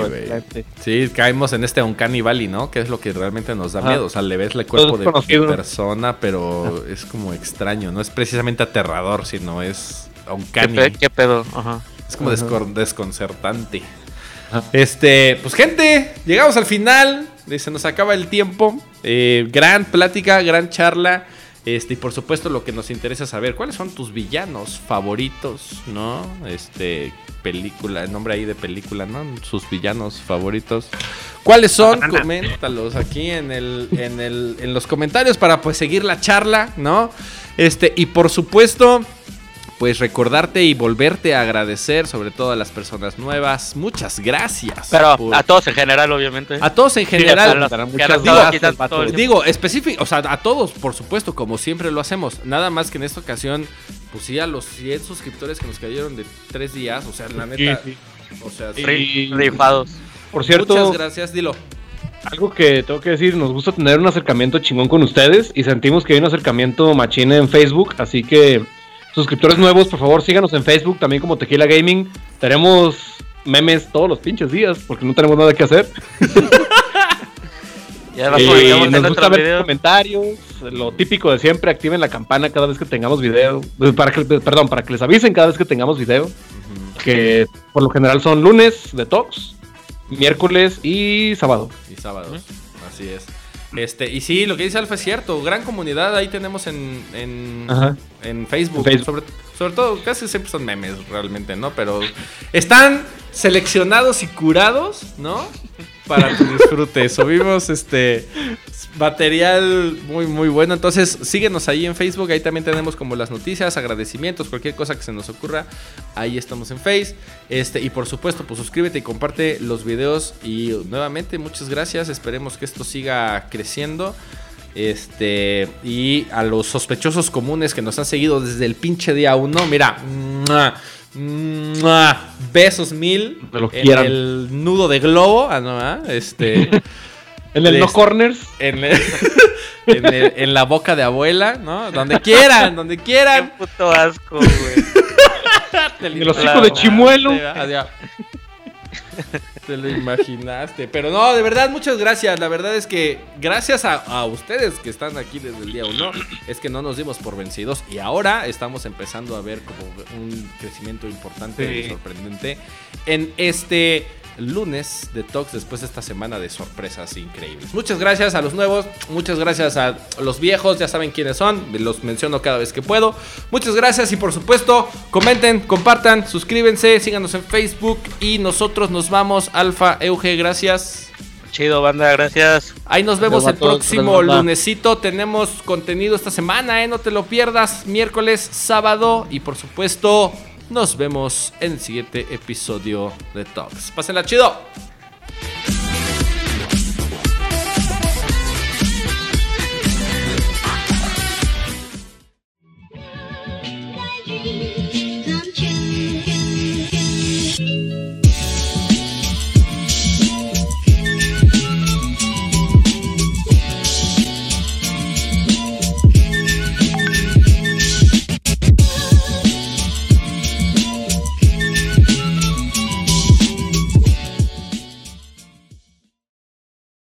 Sí, caemos en este Uncanny Valley, ¿no? Que es lo que realmente nos da miedo. O sea, le ves el cuerpo de, persona, pero es como extraño. No es precisamente aterrador, sino es ¿Qué, Uncanny. pe- qué pedo? Ajá. Es como Ajá. desconcertante. Ajá. Este, pues gente, llegamos al final. eh, Se nos acaba el tiempo. Eh, gran plática, gran charla. Este, y por supuesto, lo que nos interesa saber, ¿cuáles son tus villanos favoritos? ¿No? Este, película, el nombre ahí de película, ¿no? Sus villanos favoritos. ¿Cuáles son? Coméntalos aquí en el, en el, en los comentarios para pues seguir la charla, ¿no? Este, y por supuesto, pues recordarte y volverte a agradecer, sobre todo a las personas nuevas. Muchas gracias. Pero por- a todos en general, obviamente. a todos en general. Digo, específico, o sea, a todos, por supuesto, como siempre lo hacemos. Nada más que en esta ocasión, pues sí, a los 100 suscriptores que nos cayeron de 3 días, o sea, la neta, Sí, o sea, Sí. Ri- Rifados. Por cierto, muchas gracias, dilo. algo que tengo que decir, nos gusta tener un acercamiento chingón con ustedes y sentimos que hay un acercamiento machine en Facebook, así que suscriptores nuevos, por favor, síganos en Facebook, también como Tequila Gaming. Tenemos memes todos los pinches días porque no tenemos nada que hacer. Y además Y publicamos en nos gusta ver videos. comentarios, lo típico de siempre, activen la campana cada vez que tengamos video, eh, para que, perdón, para que les avisen cada vez que tengamos video, que por lo general son lunes de Talks, miércoles y sábado. Y sábados, así es. Este, y sí, lo que dice Alfa es cierto, gran comunidad ahí tenemos en, en, Facebook. Facebook. Sobre, sobre todo, casi siempre son memes realmente, ¿no? Pero están seleccionados y curados, ¿no? Para tu disfrute. Subimos este material muy, muy bueno. Entonces, síguenos ahí en Facebook. Ahí también tenemos como las noticias, agradecimientos, cualquier cosa que se nos ocurra. Ahí estamos en Face. Este, y por supuesto, pues suscríbete y comparte los videos. Y nuevamente, muchas gracias. Esperemos que esto siga creciendo. Este, y a los sospechosos comunes que nos han seguido desde el pinche día uno, mira, ¡mua! ¡mua! besos mil lo en quieran. el nudo de globo, ah, no, ah, este, En el Les- No Corners, en, el- en, el- en la boca de abuela, ¿no? Donde quieran, donde Qué quieran. puto asco, güey. el hocico de chimuelo. Ah. Te lo imaginaste. Pero no, de verdad, muchas gracias. La verdad es que gracias a, a ustedes que están aquí desde el día uno, es que no nos dimos por vencidos. Y ahora estamos empezando a ver como un crecimiento importante Sí. y sorprendente en este lunes de Talks después de esta semana de sorpresas increíbles. Muchas gracias a los nuevos, muchas gracias a los viejos, ya saben quiénes son, los menciono cada vez que puedo. Muchas gracias y por supuesto, comenten, compartan, suscríbanse, síganos en Facebook y nosotros nos vamos, Alfa Euge, gracias. Chido, banda, gracias. Ahí nos vemos el próximo lunesito. Tenemos contenido esta semana, ¿eh? No te lo pierdas. Miércoles, sábado y por supuesto, nos vemos en el siguiente episodio de Talks. Pásenla chido.